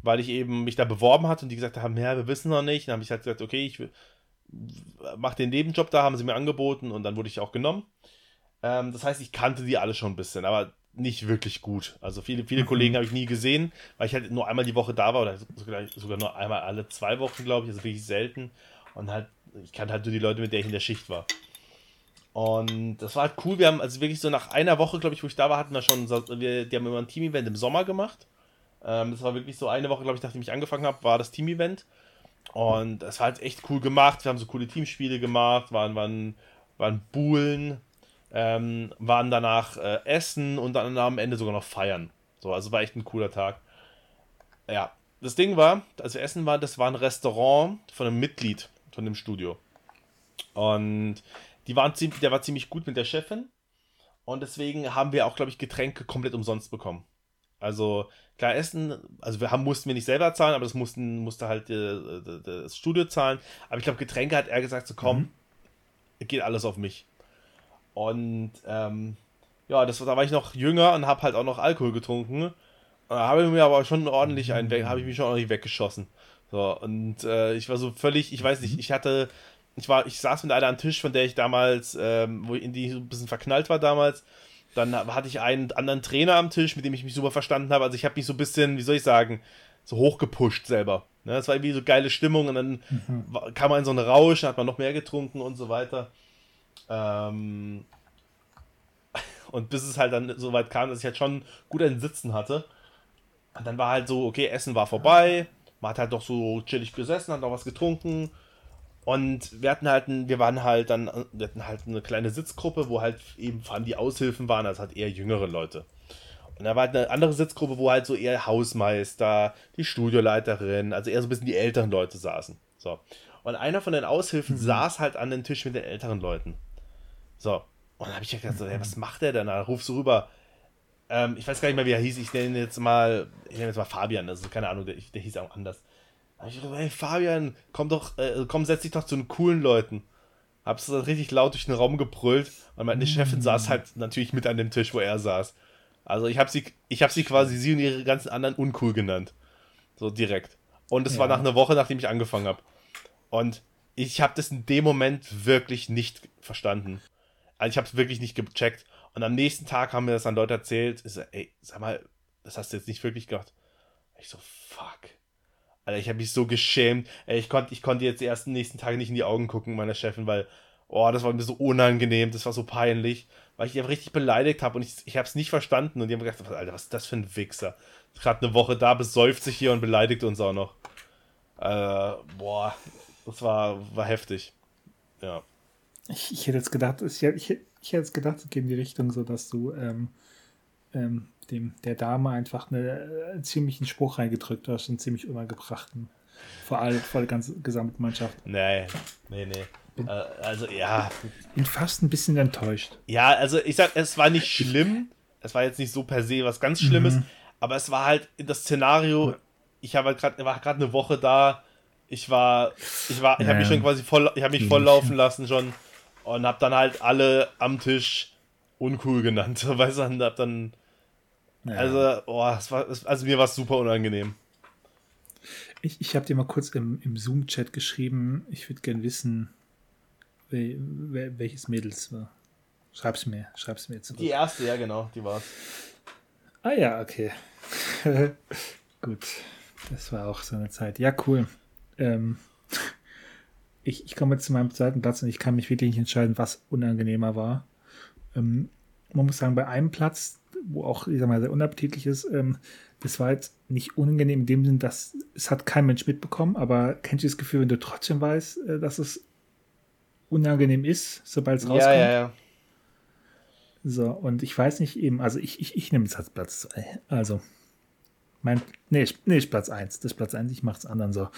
weil ich eben mich da beworben hatte und die gesagt haben, ja, wir wissen noch nicht. Dann habe ich halt gesagt, okay, ich mache den Nebenjob da, haben sie mir angeboten und dann wurde ich auch genommen. Ähm, das heißt, ich kannte die alle schon ein bisschen, aber nicht wirklich gut. Also viele, viele mhm. Kollegen habe ich nie gesehen, weil ich halt nur einmal die Woche da war oder sogar, sogar nur einmal alle zwei Wochen, glaube ich, also wirklich selten. Und halt, ich kannte halt nur die Leute, mit denen ich in der Schicht war. Und das war halt cool. Wir haben also wirklich so nach einer Woche, glaube ich, wo ich da war, hatten wir schon, wir, die haben immer ein Team-Event im Sommer gemacht. Ähm, das war wirklich so eine Woche, glaube ich, nachdem ich angefangen habe, war das Team-Event. Und das war halt echt cool gemacht. Wir haben so coole Teamspiele gemacht, waren, waren, waren Buhlen, ähm, waren danach äh, essen und dann am Ende sogar noch feiern. So, also war echt ein cooler Tag. Ja, das Ding war, als wir essen waren, das war ein Restaurant von einem Mitglied von dem Studio. Und die waren ziemlich, der war ziemlich gut mit der Chefin. Und deswegen haben wir auch, glaube ich, Getränke komplett umsonst bekommen. Also, klar, Essen, also wir haben, mussten wir nicht selber zahlen, aber das mussten, musste halt äh, das Studio zahlen. Aber ich glaube, Getränke hat er gesagt, so komm, mhm. geht alles auf mich. Und ähm, ja, das, da war ich noch jünger und habe halt auch noch Alkohol getrunken. Da habe ich mir aber schon ordentlich einen habe ich mich schon ordentlich weggeschossen. So, und äh, ich war so völlig, ich weiß nicht, ich hatte, ich war, ich saß mit einer am Tisch, von der ich damals, ähm, wo ich in die so ein bisschen verknallt war damals. Dann hatte ich einen anderen Trainer am Tisch, mit dem ich mich super verstanden habe. Also ich habe mich so ein bisschen, wie soll ich sagen, so hochgepusht selber. Ne, das war irgendwie so geile Stimmung und dann mhm. kam man in so einen Rausch, hat man noch mehr getrunken und so weiter. Ähm, und bis es halt dann so weit kam, dass ich halt schon gut ein Sitzen hatte. Und dann war halt so, okay, Essen war vorbei. Man hat halt doch so chillig gesessen, hat noch was getrunken. Und wir hatten halt, ein, wir waren halt dann, wir hatten halt eine kleine Sitzgruppe, wo halt eben vor allem die Aushilfen waren, also halt eher jüngere Leute. Und da war halt eine andere Sitzgruppe, wo halt so eher Hausmeister, die Studioleiterin, also eher so ein bisschen die älteren Leute saßen. So. Und einer von den Aushilfen mhm. saß halt an den Tisch mit den älteren Leuten. So. Und dann habe ich gedacht, so, hey, was macht der denn? Da rufst du rüber. Ähm, ich weiß gar nicht mehr, wie er hieß. Ich nenne jetzt mal, ich nenne jetzt mal Fabian. Also keine Ahnung, der, der hieß auch anders. Da ich gedacht, hey Fabian, komm doch, äh, komm, setz dich doch zu den coolen Leuten. Hab's dann richtig laut durch den Raum gebrüllt und meine Chefin mm. saß halt natürlich mit an dem Tisch, wo er saß. Also ich habe sie, ich habe sie quasi sie und ihre ganzen anderen uncool genannt. So direkt. Und es ja. war nach einer Woche, nachdem ich angefangen habe. Und ich habe das in dem Moment wirklich nicht verstanden. Also ich habe es wirklich nicht gecheckt. Und am nächsten Tag haben mir das dann Leute erzählt. Ich so, ey, sag mal, das hast du jetzt nicht wirklich gemacht. Ich so, fuck. Alter, ich habe mich so geschämt. Ey, ich konnte ich konnt jetzt die ersten nächsten Tage nicht in die Augen gucken meiner Chefin, weil, oh, das war mir so unangenehm, das war so peinlich, weil ich die einfach richtig beleidigt habe und ich, ich habe es nicht verstanden. Und die haben gedacht, Alter, was ist das für ein Wichser? Gerade eine Woche da, besäuft sich hier und beleidigt uns auch noch. Äh, boah, das war, war heftig. Ja. Ich, ich hätte jetzt gedacht, ich, ich, ich hätte jetzt gedacht, es geht in die Richtung, so dass du ähm, ähm, dem, der Dame einfach eine, einen äh, ziemlichen Spruch reingedrückt hast, einen ziemlich unangebrachten. Vor allem vor der ganzen Gesamtmannschaft. Nee, nee, nee. Bin, äh, also ja. Bin fast ein bisschen enttäuscht. Ja, also ich sag, es war nicht schlimm. Es war jetzt nicht so per se was ganz Schlimmes, mhm. aber es war halt das Szenario, ich habe halt gerade, war gerade eine Woche da, ich war, ich war, ich habe mich schon quasi voll, ich habe mich voll laufen lassen schon und habe dann halt alle am Tisch uncool genannt, weißt du, und hab dann, ja. also, oh, war, also mir war es super unangenehm. Ich, ich habe dir mal kurz im, im Zoom-Chat geschrieben, ich würde gern wissen, wel, wel, welches Mädel es war. Schreib's mir, schreib's mir jetzt. Die erste, ja genau, die war's. Ah ja, okay. Gut, das war auch so eine Zeit. Ja, cool ähm, ich, ich komme jetzt zu meinem zweiten Platz und ich kann mich wirklich nicht entscheiden, was unangenehmer war. Ähm, man muss sagen, bei einem Platz, wo auch, ich sag mal, sehr unappetitlich ist, ähm, das war jetzt nicht unangenehm in dem Sinn, dass es hat kein Mensch mitbekommen, aber kennst du das Gefühl, wenn du trotzdem weißt, äh, dass es unangenehm ist, sobald es rauskommt. Ja, ja, ja. So, und ich weiß nicht eben, also ich, ich, ich nehme es als Platz 2. Also, mein, nee, nee, Platz 1. Das ist Platz 1, ich mache es anderen so.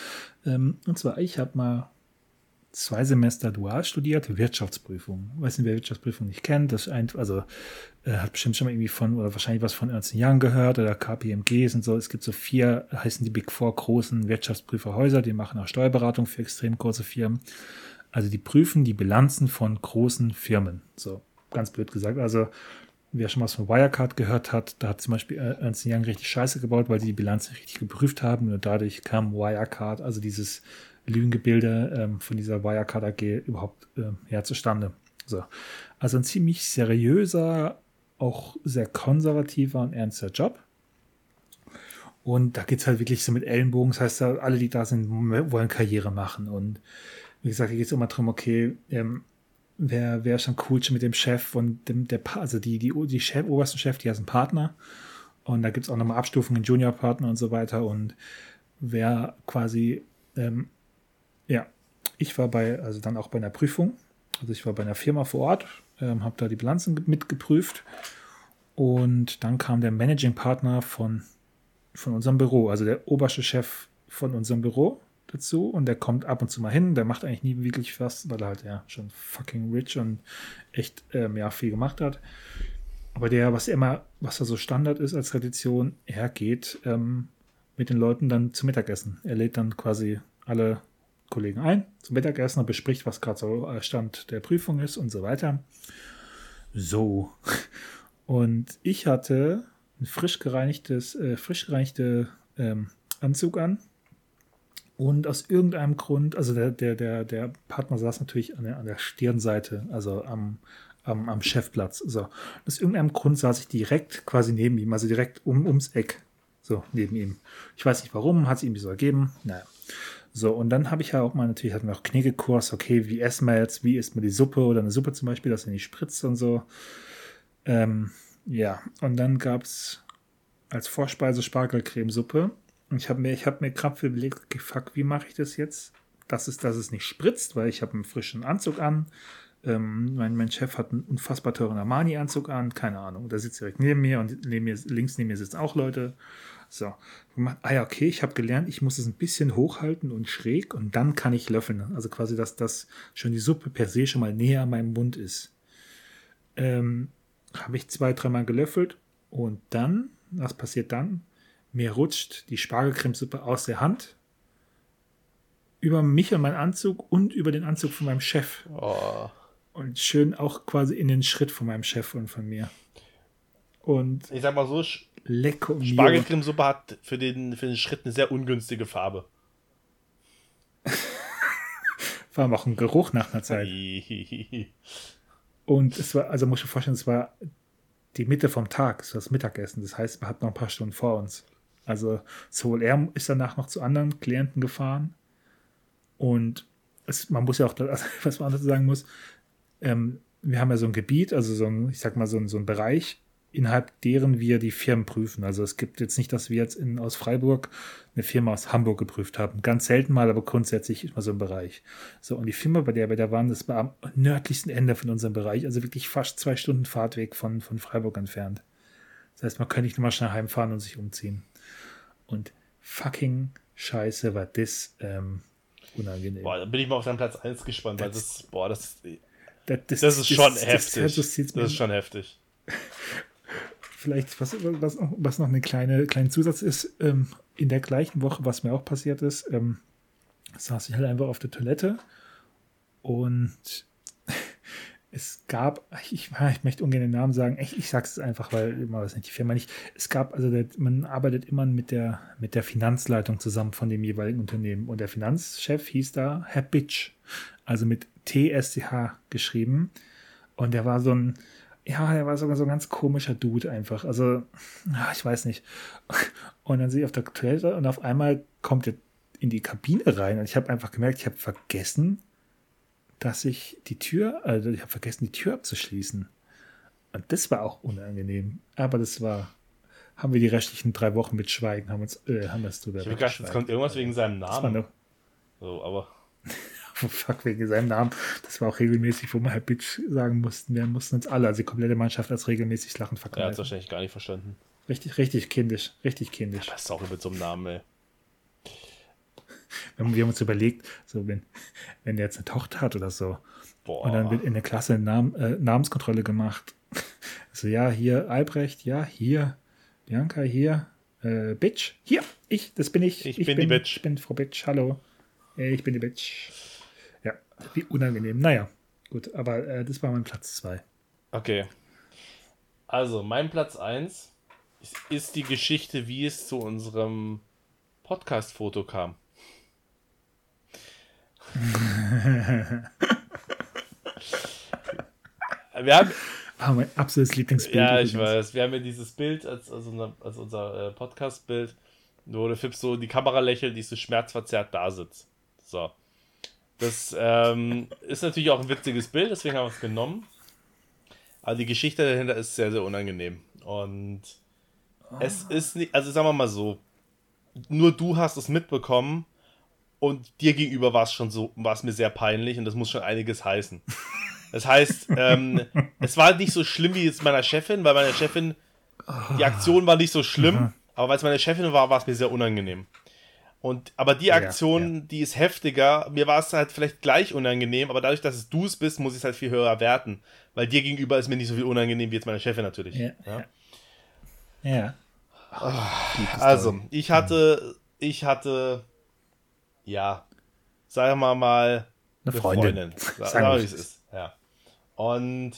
Ähm, und zwar, ich habe mal zwei Semester dual studiert, Wirtschaftsprüfung. Weiß nicht, wer Wirtschaftsprüfung nicht kennt, das ein, also äh, hat bestimmt schon mal irgendwie von, oder wahrscheinlich was von Ernst Young gehört oder KPMGs und so. Es gibt so vier, heißen die Big Four großen Wirtschaftsprüferhäuser, die machen auch Steuerberatung für extrem große Firmen. Also die prüfen die Bilanzen von großen Firmen. So, ganz blöd gesagt. Also wer schon was von Wirecard gehört hat, da hat zum Beispiel äh, Ernst Young richtig Scheiße gebaut, weil sie die Bilanz nicht richtig geprüft haben und dadurch kam Wirecard, also dieses Lügengebilde ähm, von dieser Wirecard AG überhaupt äh, ja, zustande. So. Also ein ziemlich seriöser, auch sehr konservativer und ernster Job. Und da geht es halt wirklich so mit Ellenbogen. Das heißt, alle, die da sind, wollen Karriere machen. Und wie gesagt, hier geht es immer darum, okay, ähm, wer, ist dann cool mit dem Chef und dem, der, also die, die, die Chef, obersten Chef, die heißt ein Partner. Und da gibt es auch nochmal Abstufungen, Junior-Partner und so weiter. Und wer quasi, ähm, ja, ich war bei, also dann auch bei einer Prüfung. Also ich war bei einer Firma vor Ort, ähm, habe da die Bilanzen mitgeprüft. Und dann kam der Managing Partner von, von unserem Büro, also der oberste Chef von unserem Büro dazu und der kommt ab und zu mal hin. Der macht eigentlich nie wirklich was, weil er halt ja schon fucking rich und echt ähm, ja, viel gemacht hat. Aber der, was immer, was da so Standard ist als Tradition, er geht ähm, mit den Leuten dann zum Mittagessen. Er lädt dann quasi alle Kollegen ein zum Mittagessen und bespricht, was gerade so äh, Stand der Prüfung ist und so weiter. So. Und ich hatte ein frisch gereinigtes, äh, frisch gereinigte ähm, Anzug an, und aus irgendeinem Grund, also der, der, der, der Partner saß natürlich an der, an der Stirnseite, also am, am, am Chefplatz. So. Aus irgendeinem Grund saß ich direkt quasi neben ihm, also direkt um, ums Eck. So, neben ihm. Ich weiß nicht warum, hat es ihm so ergeben. Naja. So, und dann habe ich ja auch mal, natürlich hatten wir auch Knigekurs, okay, wie essen wir jetzt, wie isst man die Suppe oder eine Suppe zum Beispiel, dass er nicht spritzt und so. Ähm, ja, und dann gab es als Vorspeise Spargelcremesuppe ich habe mir, ich habe mir gerade überlegt, fuck, wie mache ich das jetzt? Das ist, dass es nicht spritzt, weil ich habe einen frischen Anzug an. Ähm, mein, mein Chef hat einen unfassbar teuren Armani-Anzug an, keine Ahnung. Der sitzt direkt neben mir und neben mir, links neben mir sitzen auch Leute. So, ah ja, okay, ich habe gelernt, ich muss es ein bisschen hochhalten und schräg und dann kann ich löffeln. Also quasi, dass das schon die Suppe per se schon mal näher an meinem Mund ist. Ähm, habe ich zwei, dreimal gelöffelt und dann, was passiert dann? Mir rutscht die Spargelcremesuppe aus der Hand über mich und meinen Anzug und über den Anzug von meinem Chef. Oh. Und schön auch quasi in den Schritt von meinem Chef und von mir. Und ich sag mal so, lecker Spargelcremesuppe hat für den, für den Schritt eine sehr ungünstige Farbe. War auch ein Geruch nach einer Zeit. und es war, also muss ich mir vorstellen, es war die Mitte vom Tag, es war das Mittagessen. Das heißt, man hat noch ein paar Stunden vor uns. Also sowohl er ist danach noch zu anderen Klienten gefahren und es, man muss ja auch, also, was man dazu sagen muss, ähm, wir haben ja so ein Gebiet, also so ein, ich sag mal, so ein, so ein Bereich, innerhalb deren wir die Firmen prüfen. Also es gibt jetzt nicht, dass wir jetzt in, aus Freiburg eine Firma aus Hamburg geprüft haben. Ganz selten mal, aber grundsätzlich immer so ein Bereich. So, und die Firma, bei der wir da waren, das war am nördlichsten Ende von unserem Bereich, also wirklich fast zwei Stunden Fahrtweg von, von Freiburg entfernt. Das heißt, man könnte nicht nochmal schnell heimfahren und sich umziehen. Und fucking scheiße war das ähm, unangenehm. Boah, da bin ich mal auf deinen Platz 1 gespannt, das, weil das, boah, das, das, das, das ist schon heftig. Das, ist schon heftig. Vielleicht, was, was, was noch eine kleine, kleine Zusatz ist, ähm, in der gleichen Woche, was mir auch passiert ist, ähm, saß ich halt einfach auf der Toilette und es gab, ich, ich, möchte ungern den Namen sagen, ich, ich sage es einfach, weil immer was nicht die Firma nicht. Es gab, also der, man arbeitet immer mit der, mit der Finanzleitung zusammen von dem jeweiligen Unternehmen. Und der Finanzchef hieß da Herr Bitch, also mit TSCH geschrieben. Und der war so ein, ja, er war sogar so ein ganz komischer Dude einfach. Also, ich weiß nicht. Und dann sehe ich auf der Toilette und auf einmal kommt er in die Kabine rein und ich habe einfach gemerkt, ich habe vergessen, dass ich die Tür, also ich habe vergessen, die Tür abzuschließen. Und das war auch unangenehm. Aber das war, haben wir die restlichen drei Wochen mit Schweigen, haben uns, äh, haben wir es drüber Ich habe gedacht, jetzt kommt irgendwas wegen seinem Namen. So, aber. fuck, wegen seinem Namen. Das war auch regelmäßig, wo wir halt Bitch sagen mussten. Wir mussten uns alle, also die komplette Mannschaft, als regelmäßig lachend Er hat verkaufen. es wahrscheinlich gar nicht verstanden. Richtig, richtig kindisch. Richtig kindisch. Was ist auch mit so einem Namen, ey. Wir haben, uns überlegt, so wenn, wenn der jetzt eine Tochter hat oder so, Boah. und dann wird in der Klasse Nam äh, Namenskontrolle gemacht. So, ja, hier Albrecht, ja, hier Bianca, hier äh, Bitch, hier, ich, das bin ich. Ich bin die Bitch. Ich bin Frau Bitch, hallo. Ich bin die Bitch. Wie unangenehm. Naja, gut, aber äh, das war mein Platz 2. Okay. Also, mein Platz 1 ist, ist die Geschichte, wie es zu unserem Podcast-Foto kam. Wir haben, Ah, mein absolutes Lieblingsbild. ja, ich übrigens. weiß, wir haben ja dieses Bild als, als unser, als unser äh, Podcast-Bild, wo der Fips so in die Kamera lächelt, die so schmerzverzerrt da sitzt. So. Das ähm, ist natürlich auch ein witziges Bild, deswegen haben wir es genommen. Aber die Geschichte dahinter ist sehr, sehr unangenehm. Und es ist nicht, also sagen wir mal so, nur du hast es mitbekommen und dir gegenüber war es schon so, war es mir sehr peinlich und das muss schon einiges heißen. Das heißt, ähm, es war nicht so schlimm wie jetzt meiner Chefin, weil meine Chefin, die Aktion war nicht so schlimm, aber weil es meine Chefin war, war es mir sehr unangenehm. Und, aber die Aktion, die ist heftiger. Mir war es halt vielleicht gleich unangenehm, aber dadurch, dass es du es bist, muss ich es halt viel höher werten. Weil dir gegenüber ist mir nicht so viel unangenehm wie jetzt meine Chefin natürlich. Ja, Ja? ja. Also, ich hatte, ich hatte, ja, sagen wir mal, Eine Freundin. Sag, Sagen sag mal, wie es ist. Ja. Und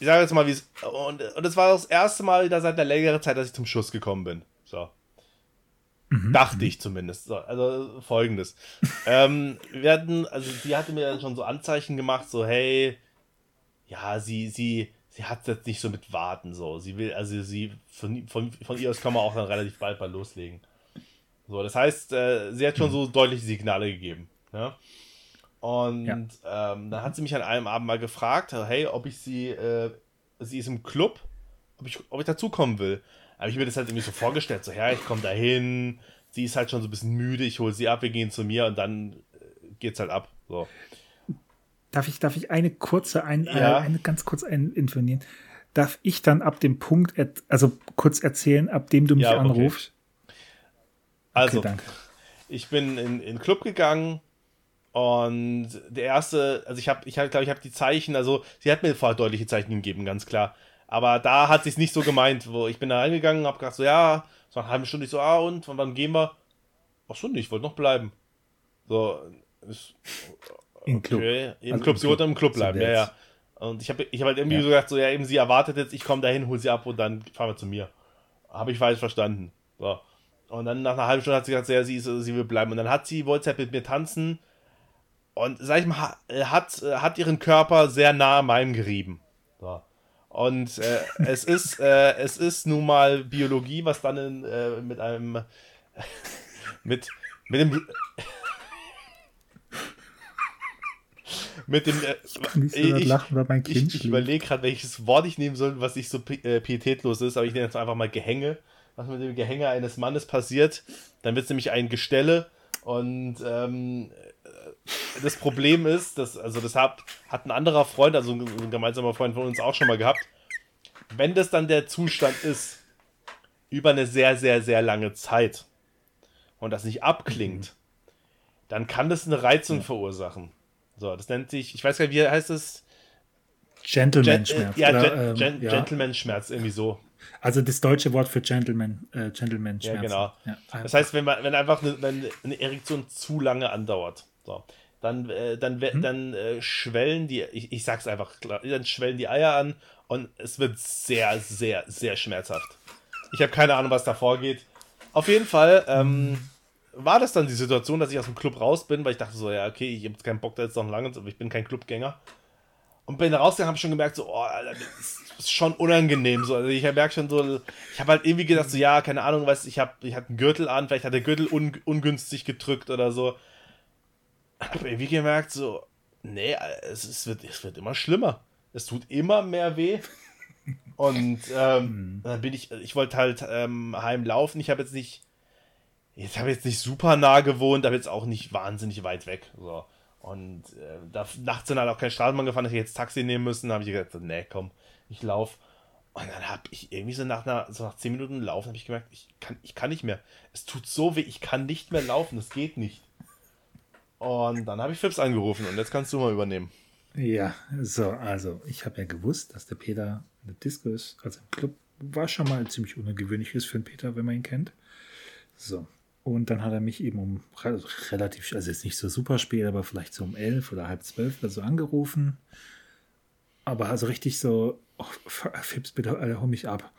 ich sage jetzt mal, wie es. Und, und das war das erste Mal wieder seit einer längeren Zeit, dass ich zum Schuss gekommen bin. So. Mhm. Dachte ich zumindest. So, also folgendes. ähm, wir hatten, also sie hatte mir dann schon so Anzeichen gemacht, so, hey, ja, sie, sie, sie hat jetzt nicht so mit Warten so. Sie will, also sie, von, von, von ihr aus kann man auch dann relativ bald mal loslegen. So, das heißt, äh, sie hat schon so deutliche Signale gegeben. Ja? Und Ja. ähm, dann hat sie mich an einem Abend mal gefragt, hey, ob ich sie, äh, sie ist im Club, ob ich, ob ich dazukommen will. Habe ich mir das halt irgendwie so vorgestellt, so, ja, ich komme da hin, sie ist halt schon so ein bisschen müde, ich hole sie ab, wir gehen zu mir und dann äh, geht's halt ab. So. Darf ich, darf ich eine kurze, ein, Ja. äh, eine ganz kurz ein, informieren? Darf ich dann ab dem Punkt, also kurz erzählen, ab dem du mich Ja, okay. anrufst? Also, okay, ich bin in, in den Club gegangen und der erste, also ich habe, ich hab, glaube ich, habe die Zeichen, also sie hat mir vorher deutliche Zeichen gegeben, ganz klar. Aber da hat sie es nicht so gemeint, wo ich bin da reingegangen, habe gedacht so, ja, so eine halbe Stunde, ich so, ah und, wann gehen wir? Ach so, nicht, ich wollte noch bleiben. So, ist, Im Club. okay, im Also Club, im sie wollte im Club bleiben, ja, ja. Und ich habe ich hab halt irgendwie Ja. so gedacht, so, ja, eben sie erwartet jetzt, ich komme dahin, hol sie ab und dann fahren wir zu mir. Habe ich falsch verstanden. So. Und dann nach einer halben Stunde hat sie gesagt, ja, sie, ist, sie will bleiben. Und dann hat sie, wollte sie halt mit mir tanzen. Und sag ich mal, ha- hat, hat ihren Körper sehr nah an meinem gerieben. Und äh, es ist, äh, es ist nun mal Biologie, was dann in, äh, mit einem mit, mit dem mit dem äh, ich, ich schläft. überlege gerade, welches Wort ich nehmen soll, was nicht so äh, pietätlos ist, aber ich nenne jetzt einfach mal Gehänge. Was mit dem Gehänge eines Mannes passiert, dann wird es nämlich ein Gestelle und ähm, äh, das Problem ist, dass, also das hat, hat ein anderer Freund, also ein, ein gemeinsamer Freund von uns auch schon mal gehabt, wenn das dann der Zustand ist, über eine sehr, sehr, sehr lange Zeit und das nicht abklingt, dann kann das eine Reizung verursachen. So, das nennt sich, ich weiß gar nicht, wie heißt es? Gentleman-Schmerz. Gen- ja, Gen ähm, Gen ja. Gentleman-Schmerz, irgendwie so. Also das deutsche Wort für Gentleman, äh, Gentleman-Schmerz. Ja, genau. Ja, Das heißt, wenn man, wenn einfach eine, wenn eine Erektion zu lange andauert, so, dann, äh, dann, we- dann äh, schwellen die, ich, ich sag's einfach klar, dann schwellen die Eier an und es wird sehr, sehr, sehr schmerzhaft. Ich habe keine Ahnung, was da vorgeht. Auf jeden Fall ähm, war das dann die Situation, dass ich aus dem Club raus bin, weil ich dachte so, ja, okay, ich habe jetzt keinen Bock da jetzt noch lange, aber ich bin kein Clubgänger. Und bin rausgegangen, habe schon gemerkt, so, oh, Alter, das ist schon unangenehm. So. Also ich merke schon so, ich habe halt irgendwie gedacht, so, ja, keine Ahnung, weißt ich habe ich hatte einen Gürtel an, vielleicht hat der Gürtel un, ungünstig gedrückt oder so. Habe irgendwie gemerkt, so, nee, es, es, wird, es wird immer schlimmer. Es tut immer mehr weh. Und ähm, dann bin ich, ich wollte halt ähm, heimlaufen. Ich habe jetzt nicht, jetzt habe jetzt nicht super nah gewohnt, aber jetzt auch nicht wahnsinnig weit weg. So. Und äh, da nachts sind halt auch kein Straßenbahn gefahren, dass ich jetzt Taxi nehmen müssen. Da habe ich gesagt, nee, komm, ich laufe. Und dann habe ich irgendwie so nach, einer, so nach 10 Minuten Laufen habe ich gemerkt, ich kann, ich kann nicht mehr. Es tut so weh, ich kann nicht mehr laufen, es geht nicht. Und dann habe ich Fips angerufen und jetzt kannst du mal übernehmen. Ja, so, also ich habe ja gewusst, dass der Peter in der Disco ist, also im Club. War schon mal ziemlich ungewöhnlich ist für einen Peter, wenn man ihn kennt. So, und dann hat er mich eben um relativ, also jetzt nicht so super spät, aber vielleicht so um elf oder halb zwölf oder so angerufen. Aber also richtig so, oh, Fips, bitte, Alter, hol mich ab.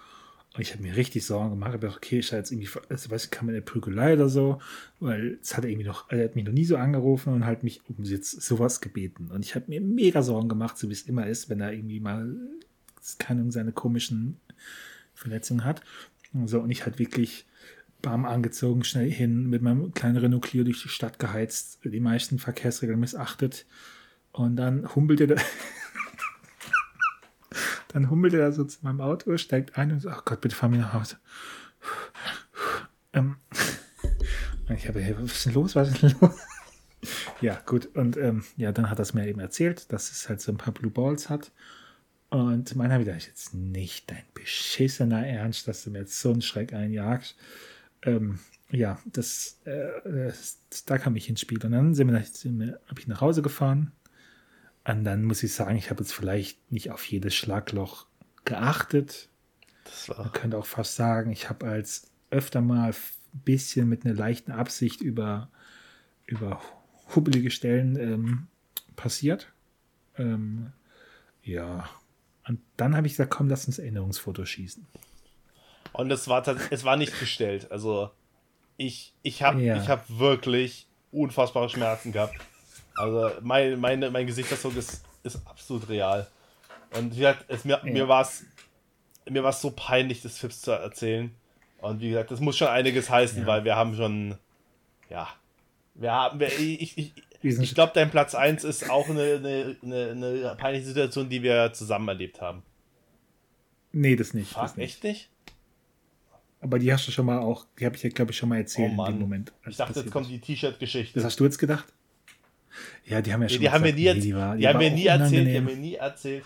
Und ich habe mir richtig Sorgen gemacht. Ich gedacht, okay, ich jetzt irgendwie, also, weiß ich, kam in der Prügelei oder so, weil es hat er irgendwie noch, er hat mich noch nie so angerufen und halt mich um jetzt sowas gebeten. Und ich habe mir mega Sorgen gemacht, so wie es immer ist, wenn er irgendwie mal, keine Ahnung, seine komischen Verletzungen hat. Und so, und ich halt wirklich Bam angezogen, schnell hin, mit meinem kleinen Renault Clio durch die Stadt geheizt, die meisten Verkehrsregeln missachtet. Und dann humpelte er, dann humpelte er so zu meinem Auto, steigt ein und sagt, ach Gott, bitte fahr mir nach Hause. Ähm, ich habe, was ist denn los? Was ist denn los? ja, gut. Und ähm, ja, dann hat er es mir eben erzählt, dass es halt so ein paar Blue Balls hat. Und meiner wieder, ist jetzt nicht dein beschissener Ernst, dass du mir jetzt so einen Schreck einjagst ähm, ja, das, äh, das, da kam ich ins Spiel. Und dann sind wir, sind wir, habe ich nach Hause gefahren. Und dann muss ich sagen, ich habe jetzt vielleicht nicht auf jedes Schlagloch geachtet. Man könnte auch fast sagen, ich habe als öfter mal ein bisschen mit einer leichten Absicht über, über hubbelige Stellen ähm, passiert. Ähm, ja. Und dann habe ich gesagt, komm, lass uns Erinnerungsfoto schießen. Und es war, es war nicht gestellt. Also ich, ich habe ja. hab wirklich unfassbare Schmerzen gehabt. Also mein, meine, mein Gesichtsausdruck ist, ist absolut real. Und wie gesagt, es, mir, ja. mir war es mir war's so peinlich, das Fips zu erzählen. Und wie gesagt, das muss schon einiges heißen, ja. weil wir haben schon, ja, wir haben, wir, ich, ich, ich glaube, dein Platz 1 ist auch eine, eine, eine, eine, peinliche Situation, die wir zusammen erlebt haben. Nee, das nicht. Fuck, das nicht. echt nicht? Aber die hast du schon mal auch, die habe ich ja, glaube ich, schon mal erzählt oh in dem Moment. Ich dachte, jetzt kommt die T-Shirt-Geschichte. Das hast du jetzt gedacht? Ja, die haben ja schon. Nee, die, haben gesagt, nee, die, war, die, die haben mir nie erzählt, die haben mir nie erzählt.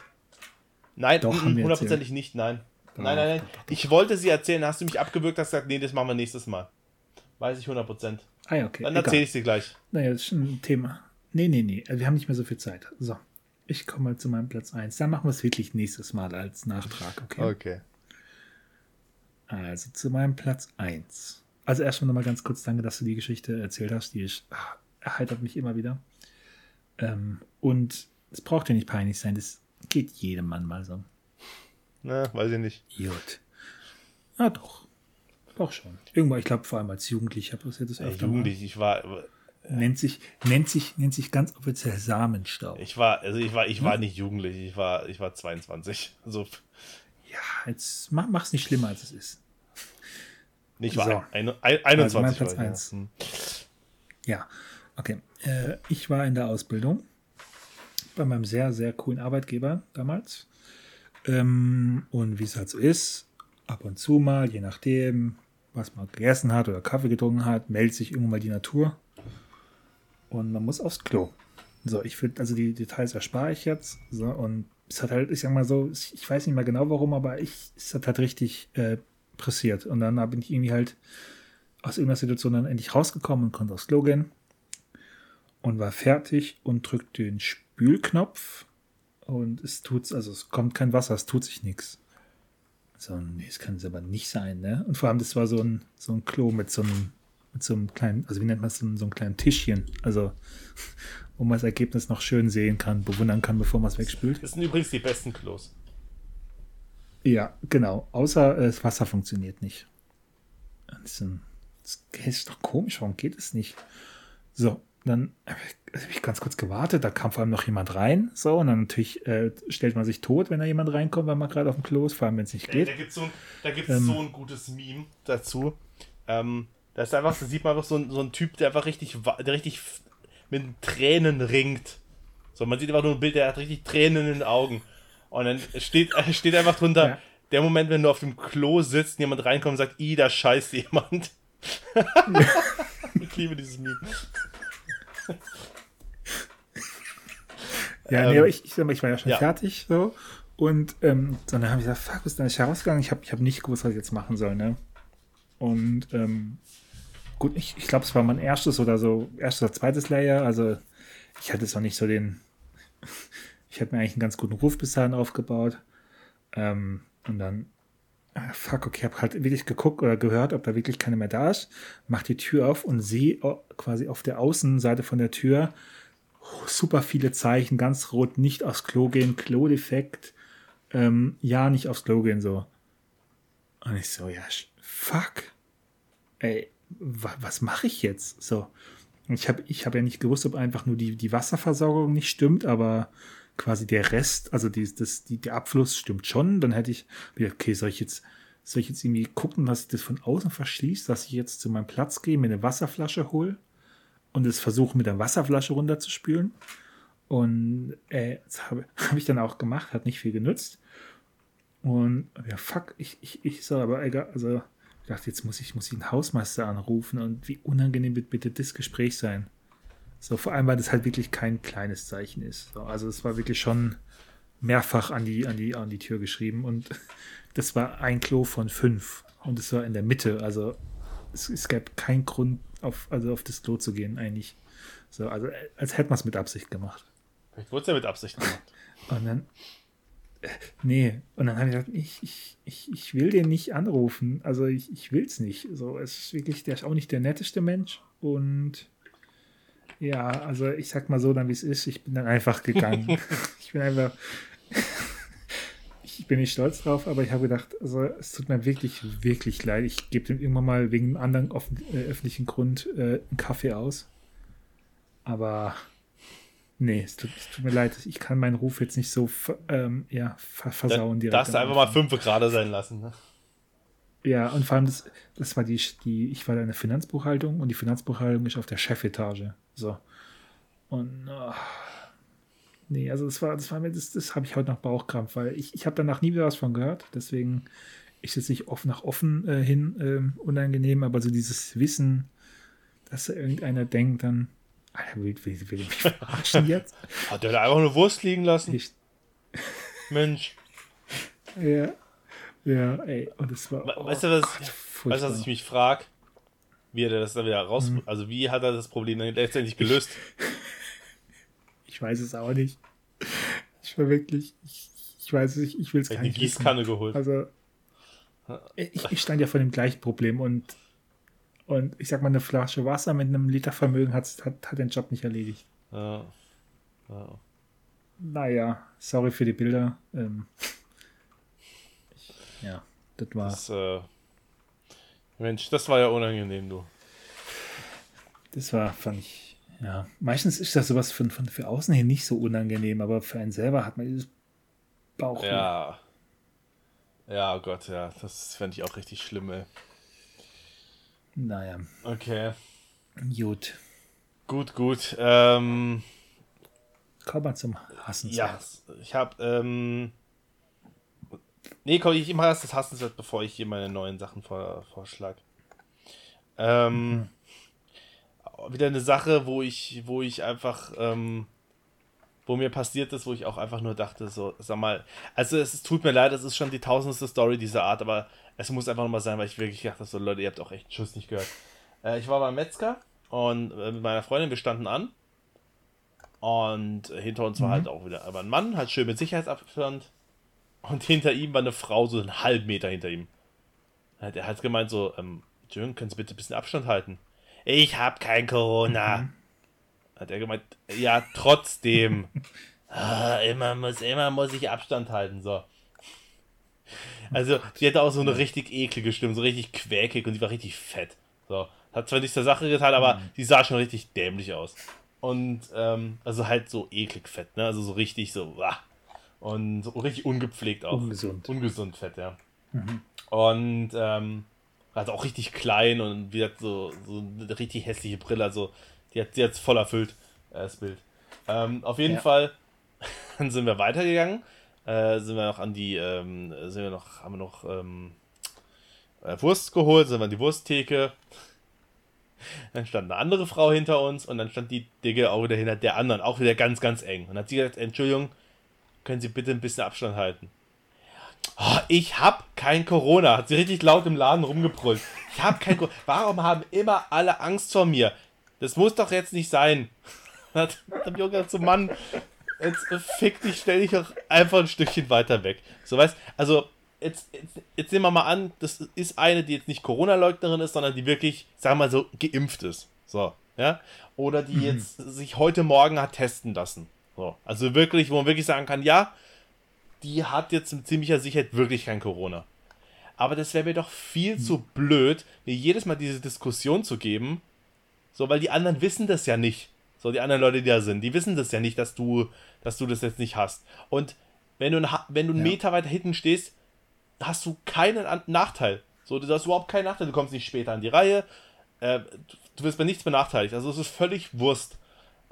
Nein, hundertprozentig nicht, nein. Doch, nein, nein, nein. Doch, doch, ich wollte sie erzählen, hast du mich abgewürgt, hast gesagt, nee, das machen wir nächstes Mal. Weiß ich 100%. Ah ja, okay. Dann erzähle ich sie gleich. Naja, das ist schon ein Thema. Nee, nee, nee. Wir haben nicht mehr so viel Zeit. So. Ich komme mal zu meinem Platz 1. Dann machen wir es wirklich nächstes Mal als Nachtrag, okay? Okay. Also zu meinem Platz 1. Also erstmal nochmal ganz kurz danke, dass du die Geschichte erzählt hast. Die ist, ach, erheitert mich immer wieder. Ähm, und es braucht ja nicht peinlich sein. Das geht jedem Mann mal so. Na, weiß ich nicht. Gut. Ah, doch. Doch schon. Irgendwann, ich glaube, vor allem als Jugendlicher passiert das öfter. Ja, jugendlich, mal. ich war. Äh, nennt sich, nennt sich, nennt sich ganz offiziell Samenstaub. Ich war, also ich war, ich war hm? nicht jugendlich, ich war, ich war 22. Also ja, jetzt mach, mach's nicht schlimmer, als es ist. Nicht wahr? So. Ein, ein, 21 also Platz 1. Hm. Ja, okay. Äh, ich war in der Ausbildung bei meinem sehr, sehr coolen Arbeitgeber damals. Ähm, und wie es halt so ist, ab und zu mal, je nachdem, was man gegessen hat oder Kaffee getrunken hat, meldet sich irgendwann mal die Natur. Und man muss aufs Klo. So, ich würde, also die Details erspare ich jetzt. So, und es hat halt, ich sag mal so, ich weiß nicht mehr genau warum, aber ich, es hat halt richtig äh, pressiert. Und dann bin ich irgendwie halt aus irgendeiner Situation dann endlich rausgekommen und konnte aufs Klo gehen und war fertig und drückte den Spülknopf und es tut, also es kommt kein Wasser, es tut sich nichts. So, nee, das kann es aber nicht sein, ne? Und vor allem, das war so ein, so ein Klo mit so einem, mit so einem kleinen, also wie nennt man es, so, so einem kleinen Tischchen. Also, wo man das Ergebnis noch schön sehen kann, bewundern kann, bevor man es wegspült. Das sind übrigens die besten Klos. Ja, genau. Außer äh, das Wasser funktioniert nicht. Das ist, ein, das ist doch komisch, warum geht es nicht? So, dann habe ich ganz kurz gewartet, da kam vor allem noch jemand rein, so, und dann natürlich äh, stellt man sich tot, wenn da jemand reinkommt, weil man gerade auf dem Klo ist, vor allem wenn es nicht geht. Da, da gibt es so, ähm, so ein gutes Meme dazu. Ähm, da ist einfach, da sieht man einfach so, so einen Typ, der einfach richtig, der richtig mit Tränen ringt. So, man sieht einfach nur ein Bild, der hat richtig Tränen in den Augen. Und dann steht, steht einfach drunter, ja. der Moment, wenn du auf dem Klo sitzt und jemand reinkommt und sagt, i, da scheißt jemand. ich liebe dieses Meme. Ja, ähm, nee, aber ich, ich, ich war ja schon ja. fertig so. Und ähm, dann habe ich gesagt, fuck, was ist da nicht herausgegangen? Ich habe ich hab nicht gewusst, was ich jetzt machen soll, ne? Und ähm, gut, ich, ich glaube, es war mein erstes oder so, erstes oder zweites Layer. Also ich hatte es noch nicht so den. ich hatte mir eigentlich einen ganz guten Ruf bis dahin aufgebaut. Ähm, und dann, ah, fuck, okay, habe halt wirklich geguckt oder gehört, ob da wirklich keiner mehr da ist. Mach die Tür auf und sehe quasi auf der Außenseite von der Tür oh, super viele Zeichen, ganz rot, nicht aufs Klo gehen, Klo-Defekt, ähm, ja, nicht aufs Klo gehen, so. Und ich so, ja, fuck. Ey, was mache ich jetzt? So. Ich habe ich hab ja nicht gewusst, ob einfach nur die, die Wasserversorgung nicht stimmt, aber quasi der Rest, also die, das, die, der Abfluss stimmt schon. Dann hätte ich, okay, soll ich jetzt, soll ich jetzt irgendwie gucken, dass ich das von außen verschließt, dass ich jetzt zu meinem Platz gehe, mir eine Wasserflasche hole und es versuche mit der Wasserflasche runterzuspülen. Und äh, das habe hab ich dann auch gemacht, hat nicht viel genützt. Und ja, fuck, ich, ich, ich soll aber egal, also ich dachte, jetzt muss ich, muss ich einen Hausmeister anrufen und wie unangenehm wird bitte das Gespräch sein. So, vor allem, weil das halt wirklich kein kleines Zeichen ist. So, also es war wirklich schon mehrfach an die, an die, an die Tür geschrieben und das war ein Klo von fünf und es war in der Mitte. Also es, es gab keinen Grund, auf, also auf das Klo zu gehen, eigentlich. So, also als hätte man es mit Absicht gemacht. Vielleicht wurde es ja mit Absicht gemacht. Und dann, Nee, und dann habe ich gesagt, ich, ich, ich, ich will den nicht anrufen. Also ich, ich will es nicht. So, es ist wirklich, der ist auch nicht der netteste Mensch. Und ja, also ich sag mal so, dann wie es ist, ich bin dann einfach gegangen. ich bin einfach. ich bin nicht stolz drauf, aber ich habe gedacht, also es tut mir wirklich, wirklich leid. Ich gebe dem irgendwann mal wegen einem anderen offen, äh, öffentlichen Grund äh, einen Kaffee aus. Aber Nee, es tut, es tut, mir leid, ich kann meinen Ruf jetzt nicht so ähm, ja, versauen. Da, darfst du einfach mal fünf gerade sein lassen. Ne? Ja, und vor allem, das, das war die, die, ich war da in der Finanzbuchhaltung und die Finanzbuchhaltung ist auf der Chefetage. So. Und oh, nee, also das war, das war mir, das, das habe ich heute noch Bauchkrampf, weil ich, ich habe danach nie wieder was von gehört. Deswegen ist es nicht oft nach offen äh, hin äh, unangenehm, aber so dieses Wissen, dass da irgendeiner denkt, dann Alter, will, will, will mich verarschen jetzt? Hat der da einfach eine Wurst liegen lassen? Ich... Mensch. Ja. Ja, ey, und es war. Oh weißt du, was, Gott, weißt, was ich mich frage? Wie hat er das dann wieder raus. Mhm. Also, wie hat er das Problem dann letztendlich gelöst? ich weiß es auch nicht. Ich war wirklich. Ich, ich weiß es, ich, ich will es gar nicht. eine Gießkanne wissen. geholt. Also. Ich, ich stand ja vor dem gleichen Problem und und ich sag mal, eine Flasche Wasser mit einem Liter Vermögen hat, hat, hat den Job nicht erledigt. Ja. ja. Naja, sorry für die Bilder. Ähm, ich, ja, das war. Das, äh, Mensch, das war ja unangenehm, du. Das war, fand ich, ja. Meistens ist das sowas von, von für außen hin nicht so unangenehm, aber für einen selber hat man dieses Bauch. Ja. Ja, oh Gott, ja. Das fände ich auch richtig schlimm, ey. Naja. Okay. Gut. Gut, gut. Ähm, Kommen wir zum Hassenswert. Ja, ich habe. Ähm, nee, komm, ich mache erst das Hassenswert, bevor ich hier meine neuen Sachen vor, vorschlag. Ähm, mhm. Wieder eine Sache, wo ich, wo ich einfach. Ähm, wo mir passiert ist, wo ich auch einfach nur dachte, so, sag mal, also es, es tut mir leid, es ist schon die tausendste Story dieser Art, aber es muss einfach nochmal sein, weil ich wirklich dachte, so Leute, ihr habt auch echt einen Schuss nicht gehört. Äh, ich war beim Metzger und äh, mit meiner Freundin, wir standen an. Und hinter uns mhm. war halt auch wieder aber ein Mann, halt schön mit Sicherheitsabstand. Und hinter ihm war eine Frau, so einen halben Meter hinter ihm. Er hat gemeint so, ähm, Jürgen, können Sie bitte ein bisschen Abstand halten? Ich hab kein Corona. Mhm. Hat er gemeint, ja, trotzdem. ah, immer muss, immer muss ich Abstand halten, so. Also, die hatte auch so eine richtig eklige Stimme, so richtig quäkig und die war richtig fett. So. Hat zwar nicht zur Sache getan, aber mhm. die sah schon richtig dämlich aus. Und, ähm, also halt so eklig fett, ne? Also so richtig so, wah. Und so richtig ungepflegt auch. Ungesund. Ungesund fett, ja. Mhm. Und, ähm, also auch richtig klein und die hat so, so eine richtig hässliche Brille, also die hat sie jetzt voll erfüllt, äh, das Bild. Ähm, auf jeden ja. Fall, dann sind wir weitergegangen äh, sind wir noch an die, ähm, sind wir noch, haben wir noch ähm, äh, Wurst geholt, sind wir an die Wursttheke. Dann stand eine andere Frau hinter uns und dann stand die Dicke auch wieder hinter der anderen, auch wieder ganz, ganz eng. Und dann hat sie gesagt, Entschuldigung, können Sie bitte ein bisschen Abstand halten? Oh, ich hab kein Corona, hat sie richtig laut im Laden rumgebrüllt. Ich hab kein Corona. Warum haben immer alle Angst vor mir? Das muss doch jetzt nicht sein. Dann hat, hat Junge gesagt, so Mann, jetzt fick dich, stell dich doch einfach ein Stückchen weiter weg. So weißt, also jetzt, jetzt, jetzt nehmen wir mal an, das ist eine, die jetzt nicht Corona-Leugnerin ist, sondern die wirklich, sagen wir mal so, geimpft ist. So, ja. Oder die mhm. jetzt sich heute Morgen hat testen lassen. So. Also wirklich, wo man wirklich sagen kann, ja, die hat jetzt mit ziemlicher Sicherheit wirklich kein Corona. Aber das wäre mir doch viel mhm. zu blöd, mir jedes Mal diese Diskussion zu geben. So, weil die anderen wissen das ja nicht. So, die anderen Leute, die da sind, die wissen das ja nicht, dass du, dass du das jetzt nicht hast. Und wenn du, ein, wenn du einen ja. Meter weiter hinten stehst, hast du keinen Nachteil. So, du hast überhaupt keinen Nachteil. Du kommst nicht später an die Reihe. Äh, du wirst bei nichts benachteiligt. Also es ist völlig Wurst.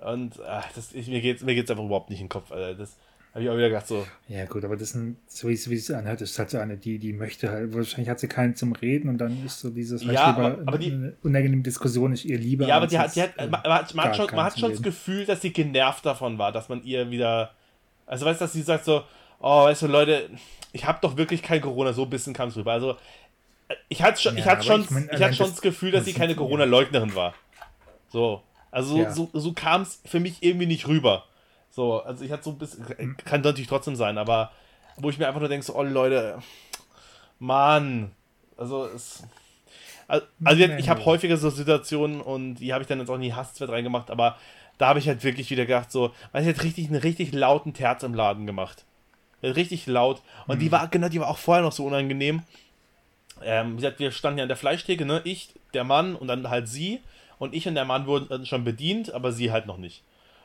Und ach, das, ich, mir geht es mir geht's einfach überhaupt nicht in den Kopf. Alter. Das habe ich auch wieder gedacht so. Ja gut, aber das sind, so wie es anhört, das ist halt so eine, die, die möchte halt, wahrscheinlich hat sie keinen zum Reden und dann ist so dieses, ja, aber, aber die, eine unangenehme Diskussion ist ihr lieber. Ja, aber die hat, die hat, man, man, hat, man hat schon, man hat schon das Gefühl, dass sie genervt davon war, dass man ihr wieder, also weißt du, dass sie sagt so, oh, weißt du, Leute, ich habe doch wirklich kein Corona, so ein bisschen kam es rüber. Also, ich hatte schon, ja, ich hatte schon, ich, mein, ich hatte schon das, Gefühl, dass sie keine Corona-Leugnerin war. So. Also, ja. so, so kam es für mich irgendwie nicht rüber. So, also ich hatte so ein bisschen, kann natürlich trotzdem sein, aber wo ich mir einfach nur denke, so, oh Leute, Mann, also es. Also, also ich habe häufiger so Situationen und die habe ich dann jetzt auch nie Hasswert reingemacht, aber da habe ich halt wirklich wieder gedacht, so, ich hat richtig einen richtig lauten Terz im Laden gemacht. Richtig laut. Und mhm. die war, genau, die war auch vorher noch so unangenehm. Ähm, wie gesagt, wir standen ja an der Fleischtheke, ne? Ich, der Mann und dann halt sie. Und ich und der Mann wurden schon bedient, aber sie halt noch nicht.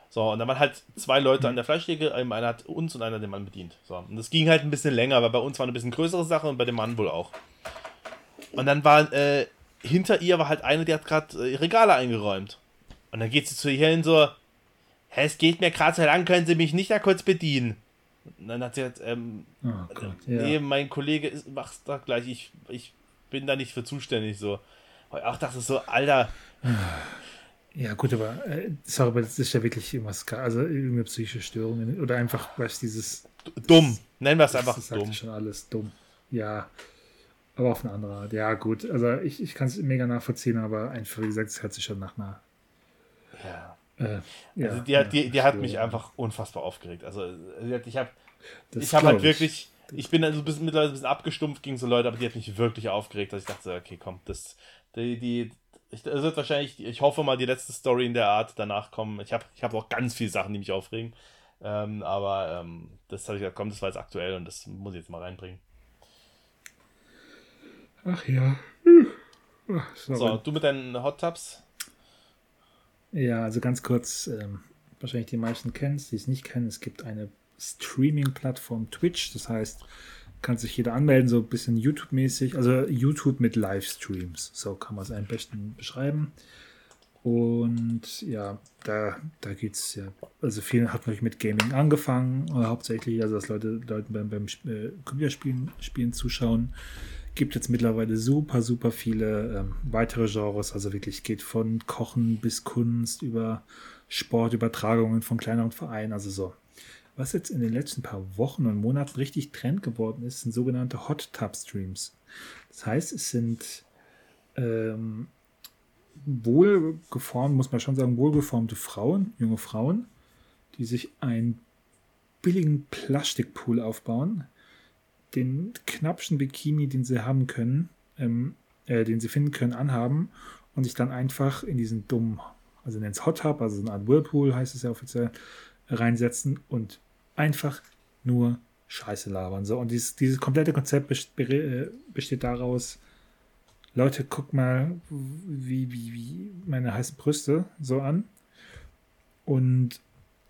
So, und dann waren halt zwei Leute an der Fleischtheke, einer hat uns und einer den Mann bedient. So, und das ging halt ein bisschen länger, weil bei uns war eine bisschen größere Sache und bei dem Mann wohl auch. Und dann war, äh, hinter ihr war halt eine, die hat gerade äh, Regale eingeräumt. Und dann geht sie zu ihr hin so, Hä, es geht mir gerade so lang, können Sie mich nicht da kurz bedienen? Und dann hat sie halt, ähm, oh Gott, ja. nee, mein Kollege ist, macht's da gleich, ich, ich bin da nicht für zuständig, so. Auch dachte so, Alter. Ja, gut, aber äh, sorry, aber das ist ja wirklich irgendwas, also irgendeine psychische Störungen oder einfach, was dieses. Dumm. Nennen wir es einfach das dumm. Schon alles dumm. Ja. Aber auf eine andere Art. Ja, gut. Also ich, ich kann es mega nachvollziehen, aber einfach, wie gesagt, es hört sich schon nach einer. Ja. Äh, ja also die, hat, die, die hat mich einfach unfassbar aufgeregt. Also ich habe ich habe halt wirklich, ich bin also bis, mittlerweile ein bisschen abgestumpft gegen so Leute, aber die hat mich wirklich aufgeregt, dass ich dachte, okay, komm, das, die, die, ich, das wird wahrscheinlich, ich hoffe mal, die letzte Story in der Art danach kommen. Ich habe ich hab auch ganz viele Sachen, die mich aufregen. Ähm, aber ähm, das habe ich gesagt, komm, das war jetzt aktuell und das muss ich jetzt mal reinbringen. Ach ja. Ach, so, du mit deinen Hot Tubs? Ja, also ganz kurz, ähm, wahrscheinlich die meisten kennen es, die es nicht kennen. Es gibt eine Streaming-Plattform Twitch, das heißt, kann sich jeder anmelden, so ein bisschen YouTube-mäßig, also YouTube mit Livestreams, so kann man es am besten beschreiben. Und ja, da, da geht es ja, also viel hat natürlich mit Gaming angefangen, hauptsächlich, also dass Leute, Leute beim, beim äh, Computerspielen Spielen zuschauen. Gibt jetzt mittlerweile super, super viele ähm, weitere Genres, also wirklich geht von Kochen bis Kunst über Sportübertragungen von kleineren Vereinen, also so was jetzt in den letzten paar Wochen und Monaten richtig Trend geworden ist, sind sogenannte Hot Tub Streams. Das heißt, es sind ähm, wohlgeformt, muss man schon sagen, wohlgeformte Frauen, junge Frauen, die sich einen billigen Plastikpool aufbauen, den knappsten Bikini, den sie haben können, ähm, äh, den sie finden können, anhaben und sich dann einfach in diesen dummen, also nennt es Hot Tub, also eine Art Whirlpool heißt es ja offiziell, reinsetzen und einfach nur Scheiße labern. So, und dieses, dieses komplette Konzept äh, besteht daraus, Leute, guck mal, wie, wie, wie meine heißen Brüste so an. Und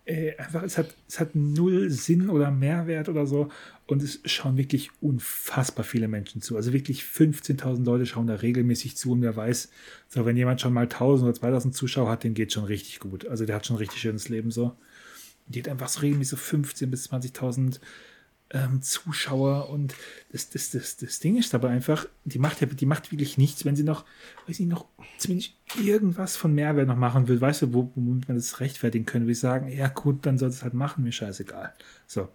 äh, einfach, es hat, es hat null Sinn oder Mehrwert oder so. Und es schauen wirklich unfassbar viele Menschen zu. Also wirklich 15.000 Leute schauen da regelmäßig zu. Und wer weiß, so, wenn jemand schon mal 1.000 oder 2.000 Zuschauer hat, den geht schon richtig gut. Also der hat schon richtig schönes Leben so. Die hat einfach so regelmäßig so 15.000 bis 20.000 ähm, Zuschauer und das, das, das, das Ding ist aber einfach, die macht ja, die macht wirklich nichts, wenn sie noch, weiß ich noch, zumindest irgendwas von Mehrwert noch machen will, weißt du, wo, womit man das rechtfertigen können, wir sagen, ja gut, dann soll es halt machen, mir scheißegal. So.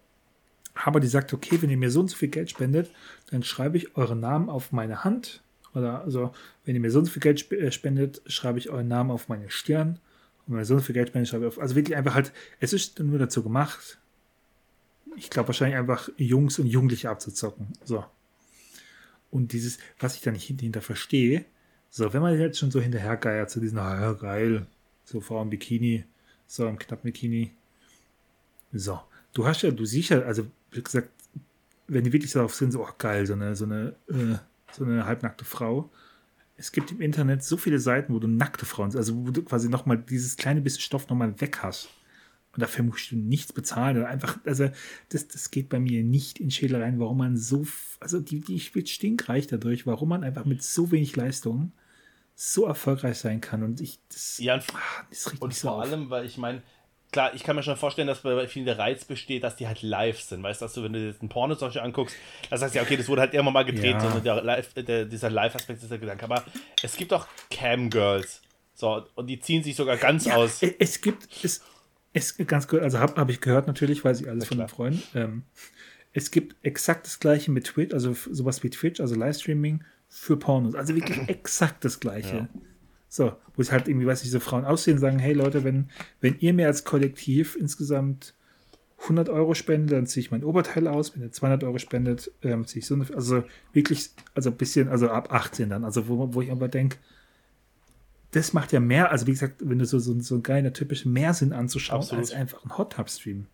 Aber die sagt, okay, wenn ihr mir so und so viel Geld spendet, dann schreibe ich euren Namen auf meine Hand. Oder also, wenn ihr mir so und so viel Geld äh, spendet, schreibe ich euren Namen auf meine Stirn. Wenn ihr so so viel Geld spendet. Also wirklich einfach halt, es ist nur dazu gemacht, ich glaube wahrscheinlich einfach Jungs und Jugendliche abzuzocken. So. Und dieses, was ich da nicht hinter verstehe, so, wenn man jetzt schon so hinterhergeiert zu diesen, ah, geil, so Frau im Bikini, so im knappen Bikini. So, du hast ja, du siehst ja, also, wie gesagt, wenn die wirklich darauf sind, so, oh, geil, so eine, so eine, äh, so eine halbnackte Frau. Es gibt im Internet so viele Seiten, wo du nackte Frauen, also wo du quasi nochmal dieses kleine bisschen Stoff nochmal weg hast. Und dafür musst du nichts bezahlen. Oder einfach, also das, das geht bei mir nicht in Schädel rein, warum man so, also die, die wird stinkreich dadurch, warum man einfach mit so wenig Leistung so erfolgreich sein kann. Und ich, das, ja, und, ach, das und vor auf. allem, weil ich meine, klar, ich kann mir schon vorstellen, dass bei vielen der Reiz besteht, dass die halt live sind. Weißt du, wenn du jetzt ein Porno zum Beispiel anguckst, das heißt ja, okay, das wurde halt immer mal gedreht, ja. so, der Live, der, dieser Live-Aspekt ist der Gedanke. Aber es gibt auch Cam-Girls. So, und die ziehen sich sogar ganz ja, aus. Es gibt, es, es ganz gut, also habe hab ich gehört natürlich, weil sie alles von den Freunden. Ähm, es gibt exakt das gleiche mit Twitch, also sowas wie Twitch, also Livestreaming für Pornos. Also wirklich exakt das gleiche. Ja. So, wo es halt irgendwie, weiß ich, so Frauen aussehen, sagen, hey Leute, wenn, wenn ihr mir als Kollektiv insgesamt 100 Euro spendet, dann ziehe ich mein Oberteil aus. Wenn ihr 200 Euro spendet, ähm, ziehe ich so eine, also wirklich, also ein bisschen, also ab 18 dann, also wo, wo ich aber denke, das macht ja mehr, also wie gesagt, wenn du so, so, so einen geiler typischen Mehrsinn anzuschauen, Absolut. als einfach ein Hot Tub Stream.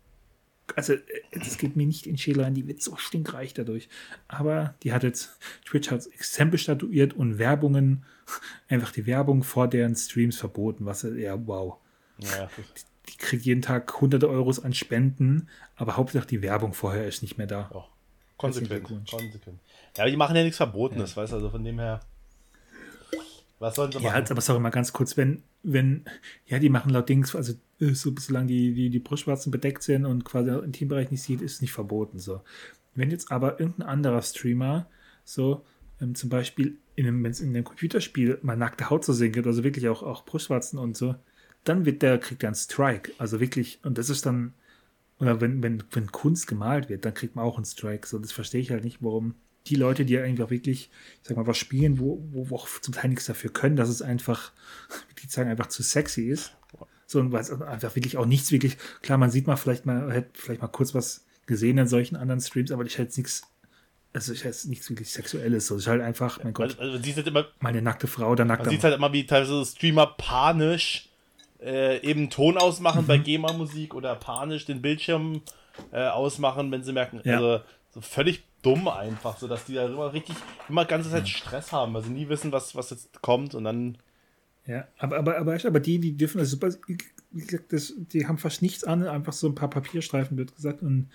Also, äh, das geht mir nicht in Schäler rein, die wird so stinkreich dadurch. Aber die hat jetzt, Twitch hat Exempel statuiert und Werbungen, einfach die Werbung vor deren Streams verboten, was ja, wow. Ja. Die, die kriegt jeden Tag hunderte Euros an Spenden, aber Hauptsache die Werbung vorher ist nicht mehr da. Oh. Konsequent. Konsequent. Ja, aber die machen ja nichts Verbotenes, ja. weißt du, also von dem her. Was sollen sie machen? Ja, halt, aber sorry mal ganz kurz, wenn, wenn, ja, die machen laut Dings, also äh, so bislang die, die, die Brustwarzen bedeckt sind und quasi im Teambereich nicht sieht, ist nicht verboten. So. Wenn jetzt aber irgendein anderer Streamer so ähm, zum Beispiel wenn es in einem Computerspiel mal nackte Haut zu sehen gibt, also wirklich auch, auch Brustwarzen und so, dann wird der, kriegt er einen Strike. Also wirklich, und das ist dann, oder wenn, wenn, wenn Kunst gemalt wird, dann kriegt man auch einen Strike. So, das verstehe ich halt nicht, warum die Leute, die eigentlich auch wirklich, ich sag mal, was spielen, wo, wo, wo auch zum Teil nichts dafür können, dass es einfach, die sagen, einfach zu sexy ist. So, und weil es einfach wirklich auch nichts wirklich, klar, man sieht mal vielleicht mal, hätte vielleicht mal kurz was gesehen in solchen anderen Streams, aber ich hätte nichts, also ich hätte nichts wirklich Sexuelles, so, es ist halt einfach, mein Gott, also, also halt immer, meine nackte Frau, der nackte Man sieht halt immer, wie teilweise Streamer panisch äh, eben Ton ausmachen mhm. bei GEMA-Musik oder panisch den Bildschirm äh, ausmachen, wenn sie merken, ja. also so völlig dumm einfach, so dass die da immer richtig, immer ganze Zeit Stress haben, weil sie nie wissen, was, was jetzt kommt und dann. Ja, aber, aber, aber, aber die, die dürfen, also wie gesagt, das, die haben fast nichts an, einfach so ein paar Papierstreifen, wird gesagt, und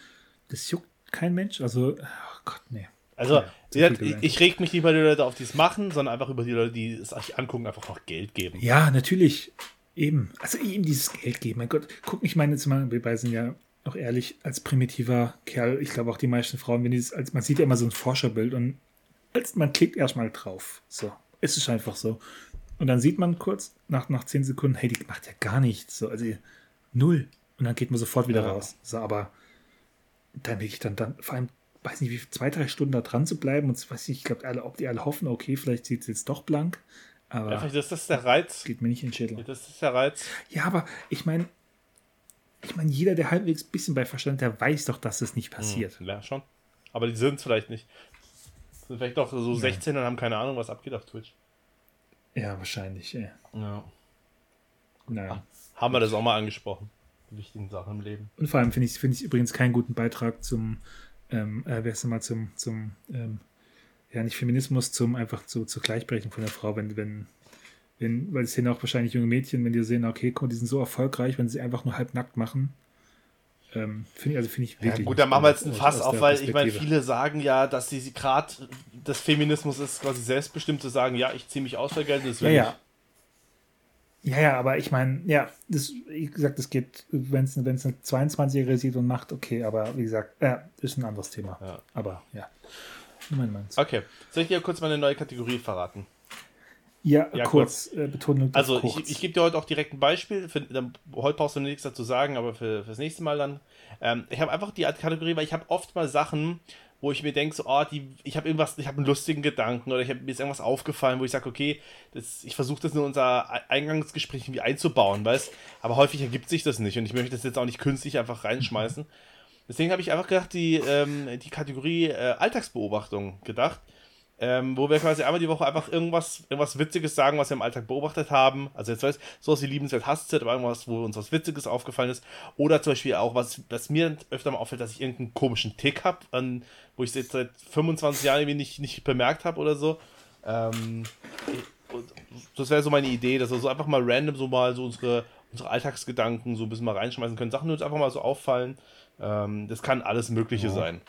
das juckt kein Mensch. Also, oh Gott, nee. Also, ja, ich, ich, reg mich nicht über die Leute auf, die es machen, sondern einfach über die Leute, die es sich angucken, einfach noch Geld geben. Ja, natürlich. Eben. Also eben dieses Geld geben. Mein Gott, guck mich meine Zimmer, wir beide sind ja auch ehrlich, als primitiver Kerl, ich glaube auch die meisten Frauen, wenn dieses, als man sieht ja immer so ein Forscherbild und als man klickt erstmal drauf. So, es ist einfach so. Und dann sieht man kurz, nach, nach zehn Sekunden, hey, die macht ja gar nichts. So, also null. Und dann geht man sofort wieder ja. raus. So, aber dann wirklich dann, dann, vor allem, weiß nicht, wie zwei, drei Stunden da dran zu bleiben und weiß nicht, ich glaube, alle, ob die alle hoffen, okay, vielleicht sieht es jetzt doch blank. Aber ja, das ist der Reiz. Geht mir nicht in den Schädel. Das ist der Reiz. Ja, aber ich meine, ich meine, jeder, der halbwegs ein bisschen bei Verstand, der weiß doch, dass das nicht passiert. Hm, ja, schon. Aber die sind es vielleicht nicht. Sind vielleicht doch so 16 und haben keine Ahnung, was abgeht auf Twitch. Ja, wahrscheinlich, ja. Ja. Naja. Haben wir das auch mal angesprochen. Wichtigen Sachen im Leben. Und vor allem finde ich, find ich übrigens keinen guten Beitrag zum, ähm, äh, wer ist mal zum, zum, ähm, ja, nicht Feminismus, zum einfach zu, zur Gleichberechtigung von der Frau, wenn, wenn wenn, weil es sehen auch wahrscheinlich junge Mädchen, wenn die sehen, okay, guck, die sind so erfolgreich, wenn sie einfach nur halbnackt machen. Ähm, finde ich, also finde ich wirklich. Ja, gut, dann machen wir jetzt ein Fass auf, weil ich meine, viele sagen ja, dass sie gerade des Feminismus ist, quasi selbstbestimmt zu sagen, ja, ich ziehe mich aus, weil Geld ist. Ja, ja. Ja, ja, aber ich meine, ja, das, wie gesagt, es geht, wenn es eine 22-Jährige sieht und macht, okay, aber wie gesagt, ja, ist ein anderes Thema. Ja. Aber ja. Mein Manns. Okay. Soll ich dir kurz meine neue Kategorie verraten? Ja, Ja, kurz, äh, Betonung. Also, kurz. ich, ich gebe dir heute auch direkt ein Beispiel. Für, dann, heute brauchst du nichts dazu sagen, aber für, fürs nächste Mal dann. Ähm, ich habe einfach die Kategorie, weil ich habe oft mal Sachen, wo ich mir denke, so, oh, die, ich habe irgendwas, ich habe einen lustigen Gedanken oder ich habe mir ist irgendwas aufgefallen, wo ich sage, okay, das, ich versuche das in unser Eingangsgespräch irgendwie einzubauen, weißt Aber häufig ergibt sich das nicht und ich möchte das jetzt auch nicht künstlich einfach reinschmeißen. Deswegen habe ich einfach gedacht, die, ähm, die Kategorie äh, Alltagsbeobachtung gedacht, ähm, wo wir quasi einmal die Woche einfach irgendwas, irgendwas Witziges sagen, was wir im Alltag beobachtet haben. Also jetzt weißt sowas wie liebenswert Hasszeit, aber irgendwas, wo uns was Witziges aufgefallen ist. Oder zum Beispiel auch, was, was mir öfter mal auffällt, dass ich irgendeinen komischen Tick habe, wo ich jetzt seit 25 Jahren irgendwie nicht, nicht bemerkt habe oder so. Ähm, das wäre so meine Idee, dass wir so einfach mal random so mal so unsere, unsere Alltagsgedanken so ein bisschen mal reinschmeißen können. Sachen, die uns einfach mal so auffallen. Ähm, das kann alles Mögliche sein.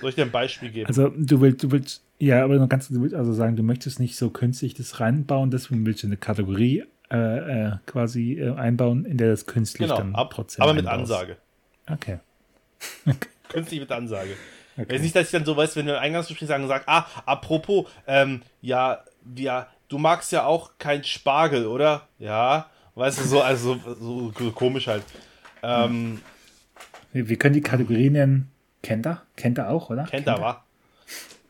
Soll ich dir ein Beispiel geben? Also du willst, du willst, ja, aber noch ganz, du willst also sagen, du möchtest nicht so künstlich das reinbauen, deswegen willst du eine Kategorie äh, äh, quasi äh, einbauen, in der das künstlich genau, dann ab, trotzdem aber mit einbaust. Ansage. Okay. Künstlich mit Ansage. okay. Jetzt nicht, dass ich dann so weiß, wenn wir im Eingangsgespräch sagen, sag, ah, apropos, ähm, ja, ja, du magst ja auch kein Spargel, oder? Ja, weißt du, so, also so, so komisch halt. Ähm, Wir, wir können die Kategorie nennen. Kennt er? Kennt er auch, oder? kennt er, wa?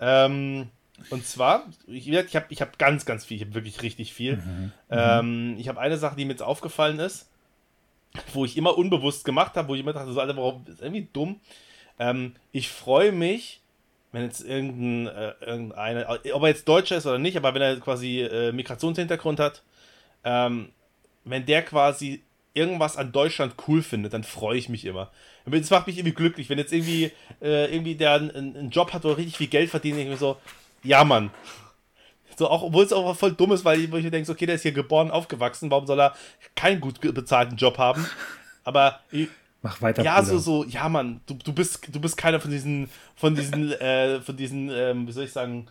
Ähm, und zwar, ich, ich habe ich hab ganz, ganz viel, ich habe wirklich richtig viel. Ähm, ich habe eine Sache, die mir jetzt aufgefallen ist, wo ich immer unbewusst gemacht habe, wo ich immer dachte, so, Alter, warum ist irgendwie dumm. Ähm, ich freue mich, wenn jetzt irgendein, äh, irgendeine, ob er jetzt Deutscher ist oder nicht, aber wenn er quasi äh, Migrationshintergrund hat, ähm, wenn der quasi irgendwas an Deutschland cool findet, dann freue ich mich immer. Und Das macht mich irgendwie glücklich, wenn jetzt irgendwie, äh, irgendwie der einen, einen Job hat, wo er richtig viel Geld verdient, denke ich mir so, ja Mann. So, auch, obwohl es auch voll dumm ist, weil ich, mir denke, okay, der ist hier geboren, aufgewachsen, warum soll er keinen gut bezahlten Job haben? Aber ich, Mach weiter. ja, Bruder. so, so, ja, Mann, du, du bist, du bist keiner von diesen, von diesen, äh, von diesen, ähm, wie soll ich sagen,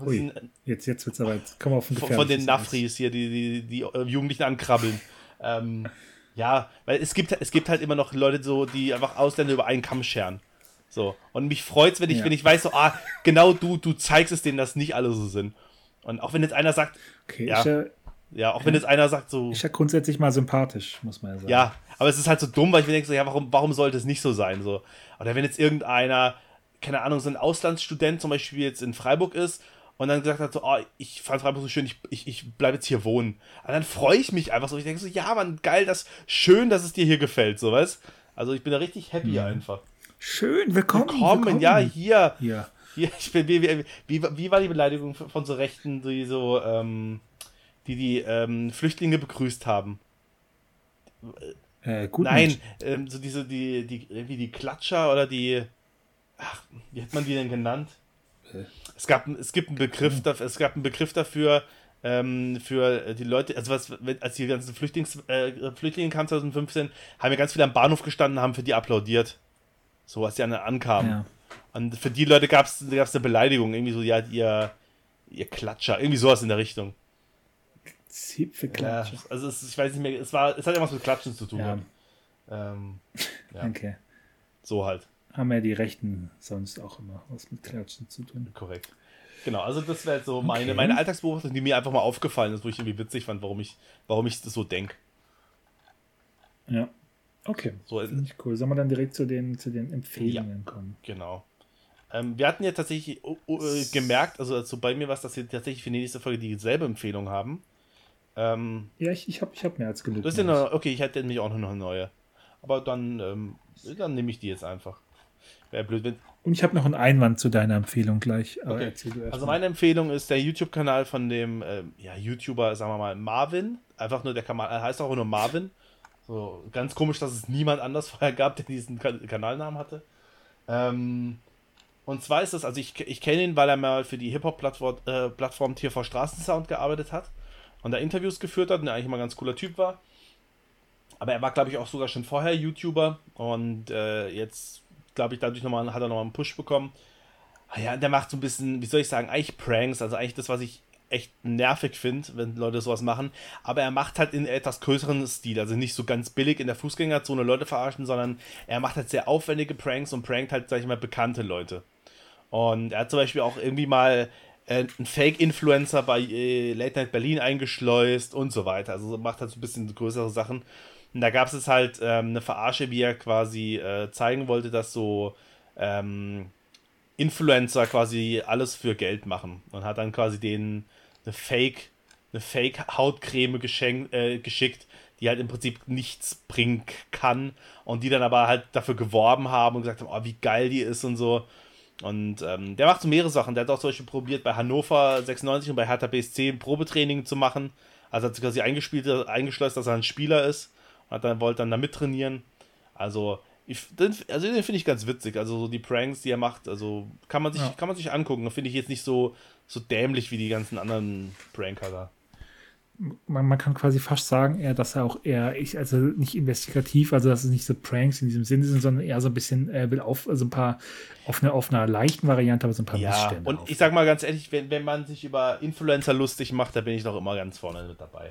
Ui, diesen, Jetzt, jetzt wird's aber, jetzt wir auf ein von, von den Nafris hier, die, die, die äh, Jugendlichen ankrabbeln. ähm, ja, weil es gibt, es gibt halt immer noch Leute so, die einfach Ausländer über einen Kamm scheren. So. Und mich freut's, wenn ich, Ja. wenn ich weiß, so, ah, genau du, du zeigst es denen, dass nicht alle so sind. Und auch wenn jetzt einer sagt. Okay, Ja. ja, ja, auch wenn jetzt einer sagt so, ist ja grundsätzlich mal sympathisch, muss man ja sagen. ja, aber es ist halt so dumm, weil ich mir denke, so, ja, warum, warum sollte es nicht so sein? So. Oder wenn jetzt irgendeiner, keine Ahnung, so ein Auslandsstudent zum Beispiel jetzt in Freiburg ist und dann gesagt hat, so, oh, ich fand Freiburg so schön, ich, ich, ich bleibe jetzt hier wohnen. Aber dann freue ich mich einfach so. Ich denke so, ja, Mann, geil, das schön, dass es dir hier gefällt, so weißt Also ich bin da richtig happy einfach. Schön, willkommen. Kommen, ja, hier. Ja. Hier, ich bin, wie, wie, wie, wie war die Beleidigung von so Rechten, die so, ähm, die die ähm, Flüchtlinge begrüßt haben? Äh, gut. Nein, ähm, so diese, die, die, irgendwie die Klatscher oder die, ach, wie hat man die denn genannt? Äh. Es gab, es gibt einen Begriff dafür, es gab einen Begriff dafür, ähm, für die Leute, also was, als die ganzen Flüchtlings, äh, Flüchtlinge kamen 2015, haben ja ganz viele am Bahnhof gestanden, haben für die applaudiert. So, als die an- ankamen. Ja. Und für die Leute gab es eine Beleidigung, irgendwie so, ja, ihr, ihr Klatscher, irgendwie sowas in der Richtung. Zipfelklatsche. Ja, also es, ich weiß nicht mehr, es war, es hat irgendwas mit Klatschen zu tun. Ja. Ähm, ja. Okay. so halt. Haben ja die Rechten sonst auch immer was mit Klatschen zu tun. Korrekt. Genau, also das wäre jetzt so meine, Okay. meine Alltagsbeobachtung, die mir einfach mal aufgefallen ist, wo ich irgendwie witzig fand, warum ich, warum ich das so denke. Ja. Okay. So, äh, Finde ich cool. Sollen wir dann direkt zu den, zu den Empfehlungen kommen? genau. Ähm, wir hatten ja tatsächlich oh, äh, gemerkt, also, also bei mir war es, dass wir tatsächlich für die nächste Folge dieselbe Empfehlung haben. Ähm, Ja, ich, ich habe ich hab mehr als genug. das ist ja noch, okay, ich hätte nämlich auch noch eine neue. Aber dann, ähm, dann nehme ich die jetzt einfach. Wäre blöd, wenn, Und ich habe noch einen Einwand zu deiner Empfehlung gleich. Okay. Also meine Empfehlung ist der YouTube-Kanal von dem ähm, ja, YouTuber, sagen wir mal, Marvin. Einfach nur der Kanal, er heißt auch nur Marvin. So ganz komisch, dass es niemand anders vorher gab, der diesen Kan Kanalnamen hatte. Ähm, und zwar ist das, also ich, ich kenne ihn, weil er mal für die Hip-Hop-Plattform äh, Plattform TV Straßensound gearbeitet hat und da Interviews geführt hat und der eigentlich immer ein ganz cooler Typ war. Aber er war, glaube ich, auch sogar schon vorher YouTuber und äh, jetzt, glaube ich, dadurch nochmal, hat er nochmal einen Push bekommen. Ah ja, der macht so ein bisschen, wie soll ich sagen, eigentlich Pranks, also eigentlich das, was ich echt nervig finde, wenn Leute sowas machen. Aber er macht halt in etwas größeren Stil. Also nicht so ganz billig in der Fußgängerzone Leute verarschen, sondern er macht halt sehr aufwendige Pranks und prankt halt, sag ich mal, bekannte Leute. Und er hat zum Beispiel auch irgendwie mal äh, einen Fake-Influencer bei äh, Late Night Berlin eingeschleust und so weiter. Also macht halt so ein bisschen größere Sachen. Und da gab es halt ähm, eine Verarsche, wie er quasi äh, zeigen wollte, dass so ähm, Influencer quasi alles für Geld machen. Und hat dann quasi denen eine Fake, eine Fake-Hautcreme äh, geschickt, die halt im Prinzip nichts bringen kann. Und die dann aber halt dafür geworben haben und gesagt haben, oh, wie geil die ist und so. Und ähm, der macht so mehrere Sachen. Der hat auch zum Beispiel probiert, bei Hannover 96 und bei Hertha BSC ein Probetraining zu machen. Also hat sich quasi eingeschleust, dass er ein Spieler ist. Und hat dann, wollte dann da mittrainieren. Also, ich, den, also den finde ich ganz witzig. Also so die Pranks, die er macht, also kann man sich, ja. kann man sich angucken. Finde ich jetzt nicht so, so dämlich wie die ganzen anderen Pranker da man, man, kann quasi fast sagen, eher, dass er auch eher, ich, also nicht investigativ, also dass es nicht so Pranks in diesem Sinne sind, sondern eher so ein bisschen, er will auf, also ein paar, auf, eine, auf einer leichten Variante, aber so ein paar ja, Missstände. Und auf. ich sag mal ganz ehrlich, wenn, wenn man sich über Influencer lustig macht, da bin ich doch immer ganz vorne mit dabei.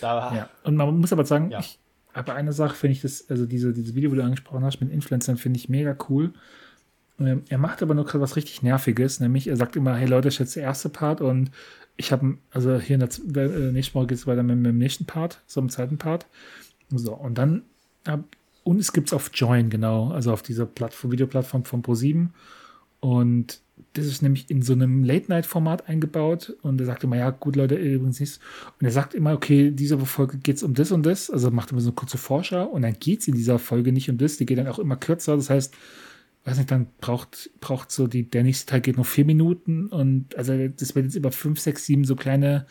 Da, ja, und man muss aber sagen, ja. ich, aber eine Sache finde ich das, also diese, dieses Video, wo du angesprochen hast mit Influencern, finde ich mega cool. Ähm, er macht aber nur gerade was richtig Nerviges, nämlich er sagt immer, hey Leute, das ist jetzt der erste Part und ich habe, also hier in der, äh, nächsten Woche geht es weiter mit, mit, dem nächsten Part, so im zweiten Part. So, und dann, hab, und es gibt es auf Join, genau, also auf dieser Plattform, Videoplattform von Pro7. Und das ist nämlich in so einem Late-Night-Format eingebaut. Und er sagt immer, ja, gut, Leute, übrigens nicht. Und er sagt immer, okay, diese Folge geht es um das und das. Also macht immer so eine kurze Vorschau. Und dann geht es in dieser Folge nicht um das. Die geht dann auch immer kürzer. Das heißt, weiß nicht, dann braucht, braucht so die, der nächste Teil geht noch vier Minuten und also das wird jetzt über fünf, sechs, sieben so kleine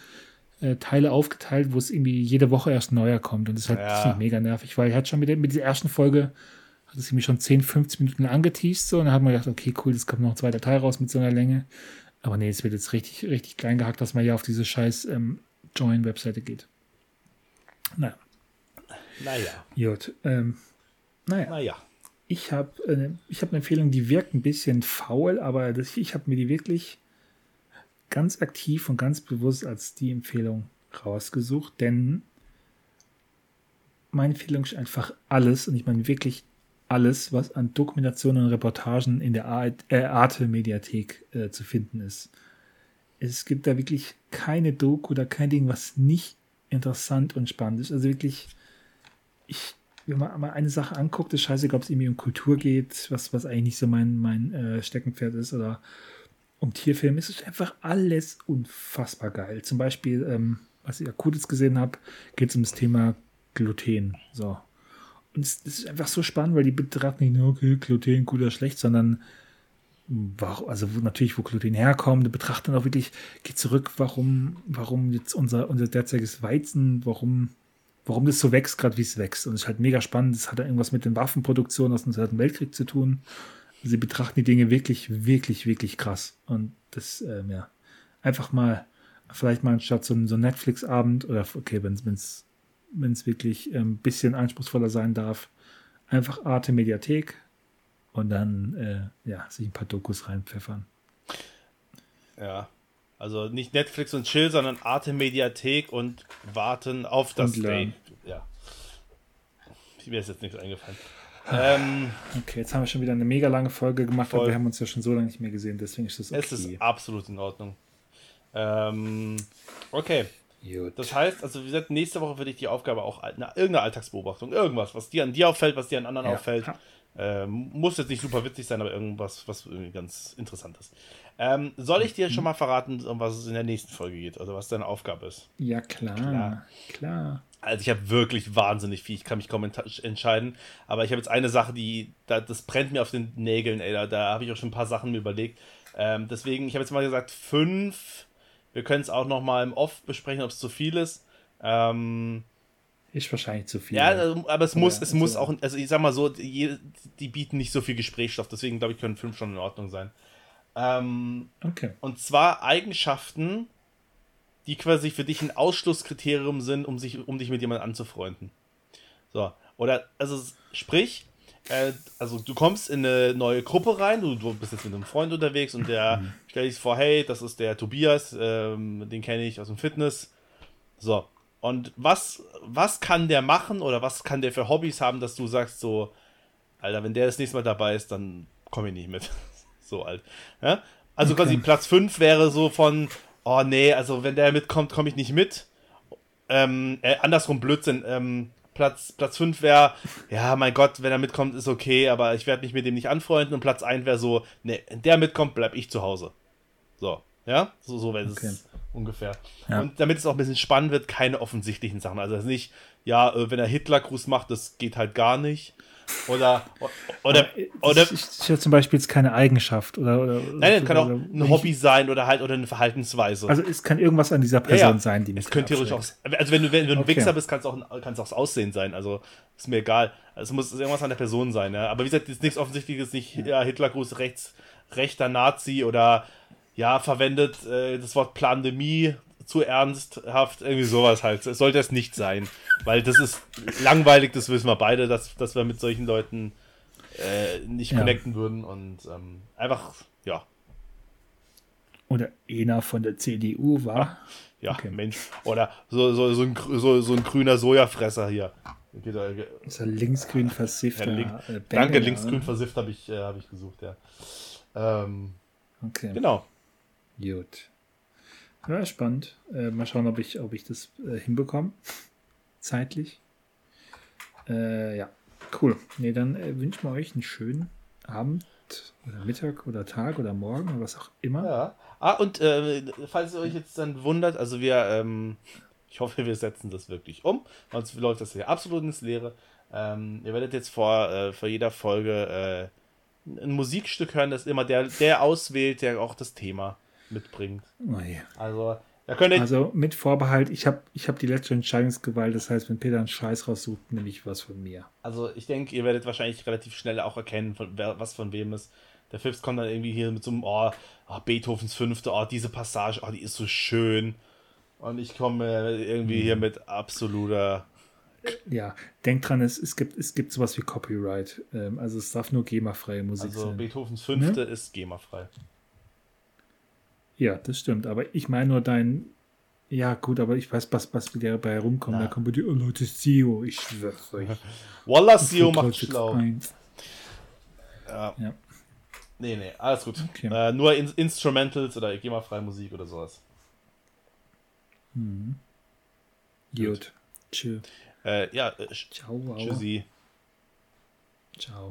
äh, Teile aufgeteilt, wo es irgendwie jede Woche erst neuer kommt und das ist halt ja. mega nervig, weil er hat schon mit, der, mit dieser ersten Folge hat es irgendwie schon 10, 15 Minuten angeteased so und dann hat man gedacht, okay, cool, das kommt noch ein zweiter Teil raus mit so einer Länge. Aber nee, es wird jetzt richtig, richtig klein gehackt, dass man ja auf diese scheiß ähm, Join-Webseite geht. Naja. Naja. Gut. Ähm, naja. Naja ich habe äh, hab eine Empfehlung, die wirkt ein bisschen faul, aber das, ich habe mir die wirklich ganz aktiv und ganz bewusst als die Empfehlung rausgesucht, denn meine Empfehlung ist einfach alles, und ich meine wirklich alles, was an Dokumentationen und Reportagen in der äh, Arte-Mediathek äh, zu finden ist. Es gibt da wirklich keine Doku oder kein Ding, was nicht interessant und spannend ist. Also wirklich, ich wenn man mal eine Sache anguckt, ist scheiße, ob es irgendwie um Kultur geht, was, was eigentlich nicht so mein, mein äh, Steckenpferd ist, oder um Tierfilm, es ist einfach alles unfassbar geil. Zum Beispiel, ähm, was ich akutes gesehen habe, geht es um das Thema Gluten. So. Und es, ist einfach so spannend, weil die betrachten nicht nur, okay, Gluten, gut oder schlecht, sondern warum, also natürlich, wo Gluten herkommt, die betrachten auch wirklich, geht zurück, warum, warum jetzt unser, unser derzeitiges Weizen, warum warum das so wächst, gerade wie es wächst. Und es ist halt mega spannend. Es hat ja irgendwas mit den Waffenproduktionen aus dem Zweiten Weltkrieg zu tun. Sie betrachten die Dinge wirklich, wirklich, wirklich krass. Und das, ähm, ja, einfach mal, vielleicht mal anstatt so, so Netflix-Abend oder, okay, wenn es wenn es wirklich ein ähm, bisschen anspruchsvoller sein darf, einfach Arte Mediathek und dann, äh, ja, sich ein paar Dokus reinpfeffern. Ja, also nicht Netflix und Chill, sondern Arte Mediathek und warten auf das Day. Ja. Mir ist jetzt nichts eingefallen. Ähm, okay, jetzt haben wir schon wieder eine mega lange Folge gemacht, voll. aber wir haben uns ja schon so lange nicht mehr gesehen, deswegen ist das okay. Es ist absolut in Ordnung. Ähm, okay. Gut. Das heißt, also wie gesagt, nächste Woche würde ich die Aufgabe auch, na, irgendeine Alltagsbeobachtung, irgendwas, was dir an dir auffällt, was dir an anderen ja. auffällt. Ähm, muss jetzt nicht super witzig sein, aber irgendwas, was irgendwie ganz interessant ist. Ähm, soll ich dir schon mal verraten, um was es in der nächsten Folge geht? Also was deine Aufgabe ist? Ja, klar. Klar. klar. Also ich habe wirklich wahnsinnig viel. Ich kann mich kaum entscheiden. Aber ich habe jetzt eine Sache, die, da, das brennt mir auf den Nägeln, ey. Da, da habe ich auch schon ein paar Sachen mir überlegt. Ähm, deswegen, ich habe jetzt mal gesagt, fünf. Wir können es auch noch mal im Off besprechen, ob es zu viel ist. Ähm, ist wahrscheinlich zu viel. Ja, also, aber es muss, ja, es also muss auch, also ich sag mal so, die, die bieten nicht so viel Gesprächsstoff, deswegen glaube ich, können fünf schon in Ordnung sein. Ähm, okay. Und zwar Eigenschaften, die quasi für dich ein Ausschlusskriterium sind, um, sich, um dich mit jemandem anzufreunden. So, oder, also sprich, äh, also du kommst in eine neue Gruppe rein, du, du bist jetzt mit einem Freund unterwegs und der mhm. stellt sich vor, hey, das ist der Tobias, ähm, den kenne ich aus dem Fitness. So. Und was, was kann der machen oder was kann der für Hobbys haben, dass du sagst so, Alter, wenn der das nächste Mal dabei ist, dann komme ich nicht mit. so alt. Ja? Also okay. quasi Platz 5 wäre so von, oh nee, also wenn der mitkommt, komme ich nicht mit. Ähm, äh, andersrum Blödsinn. Ähm, Platz, Platz 5 wäre, ja, mein Gott, wenn er mitkommt, ist okay, aber ich werde mich mit dem nicht anfreunden. Und Platz 1 wäre so, ne, wenn der mitkommt, bleib ich zu Hause. So, ja, so, so wäre es okay. ungefähr. Ja. Und damit es auch ein bisschen spannend wird, keine offensichtlichen Sachen. Also nicht, ja, äh, wenn er Hitlergruß macht, das geht halt gar nicht. Oder, oder, oder. Das ist ja zum Beispiel jetzt keine Eigenschaft oder. oder nein, es kann auch ein Hobby sein oder halt oder eine Verhaltensweise. Also es kann irgendwas an dieser Person ja, ja. sein, die Es könnte theoretisch auch. Also wenn du, wenn du ein okay. Wichser bist, kann es auch, kann's auch das Aussehen sein. Also ist mir egal. Es muss irgendwas an der Person sein. Ja? Aber wie gesagt, ist nichts Offensichtliches, nicht ja, Hitlergruß, rechts, rechter Nazi oder ja, verwendet äh, das Wort Pandemie zu ernsthaft, irgendwie sowas halt. Es sollte es nicht sein. Weil das ist langweilig, das wissen wir beide, dass, dass wir mit solchen Leuten äh, nicht ja. connecten würden und ähm, einfach, ja. Oder einer von der CDU war. Ja, okay. Mensch. Oder so, so, so, ein, so, so ein grüner Sojafresser hier. Ist er linksgrün versifft? Ja, link, äh, danke, linksgrün versifft habe ich, äh, hab ich gesucht, ja. Ähm, okay. Genau. Gut. Ja, spannend. Äh, mal schauen, ob ich, ob ich das äh, hinbekomme zeitlich. Äh, ja, cool. Nee, dann äh, wünschen wir euch einen schönen Abend oder Mittag oder Tag oder Morgen oder was auch immer. Ja. Ah, und äh, falls ihr euch jetzt dann wundert, also wir, ähm, ich hoffe, wir setzen das wirklich um, sonst läuft das hier absolut ins Leere. Ähm, ihr werdet jetzt vor, äh, vor jeder Folge äh, ein Musikstück hören, das immer der, der auswählt, der auch das Thema mitbringt. Yeah. Also also mit Vorbehalt, ich habe ich hab die letzte Entscheidungsgewalt, das heißt, wenn Peter einen Scheiß raussucht, nehme ich was von mir. Also ich denke, ihr werdet wahrscheinlich relativ schnell auch erkennen, von, wer, was von wem ist. Der Phipps kommt dann irgendwie hier mit so einem, oh, oh Beethovens Fünfte, oh, diese Passage, oh, die ist so schön. Und ich komme irgendwie mhm. hier mit absoluter. Ja, denkt dran, es, es, gibt, es gibt sowas wie Copyright. Ähm, also es darf nur GEMA-freie Musik also sein. Also Beethovens Fünfte ne? ist GEMA-frei. Ja, das stimmt. Aber ich meine nur dein. Ja, gut, aber ich weiß, was, was wieder dabei rumkommt. Da kommen die, oh Leute, Sio, ich schwör's euch. Wallah, Sio macht schlau. Ja. ja. Nee, nee, alles gut. Okay. Äh, nur in Instrumentals oder ich geh mal freie Musik oder sowas. Mhm. Gut. gut. Tschö. Äh, ja, äh, Ciao. Tschüssi. Ciao.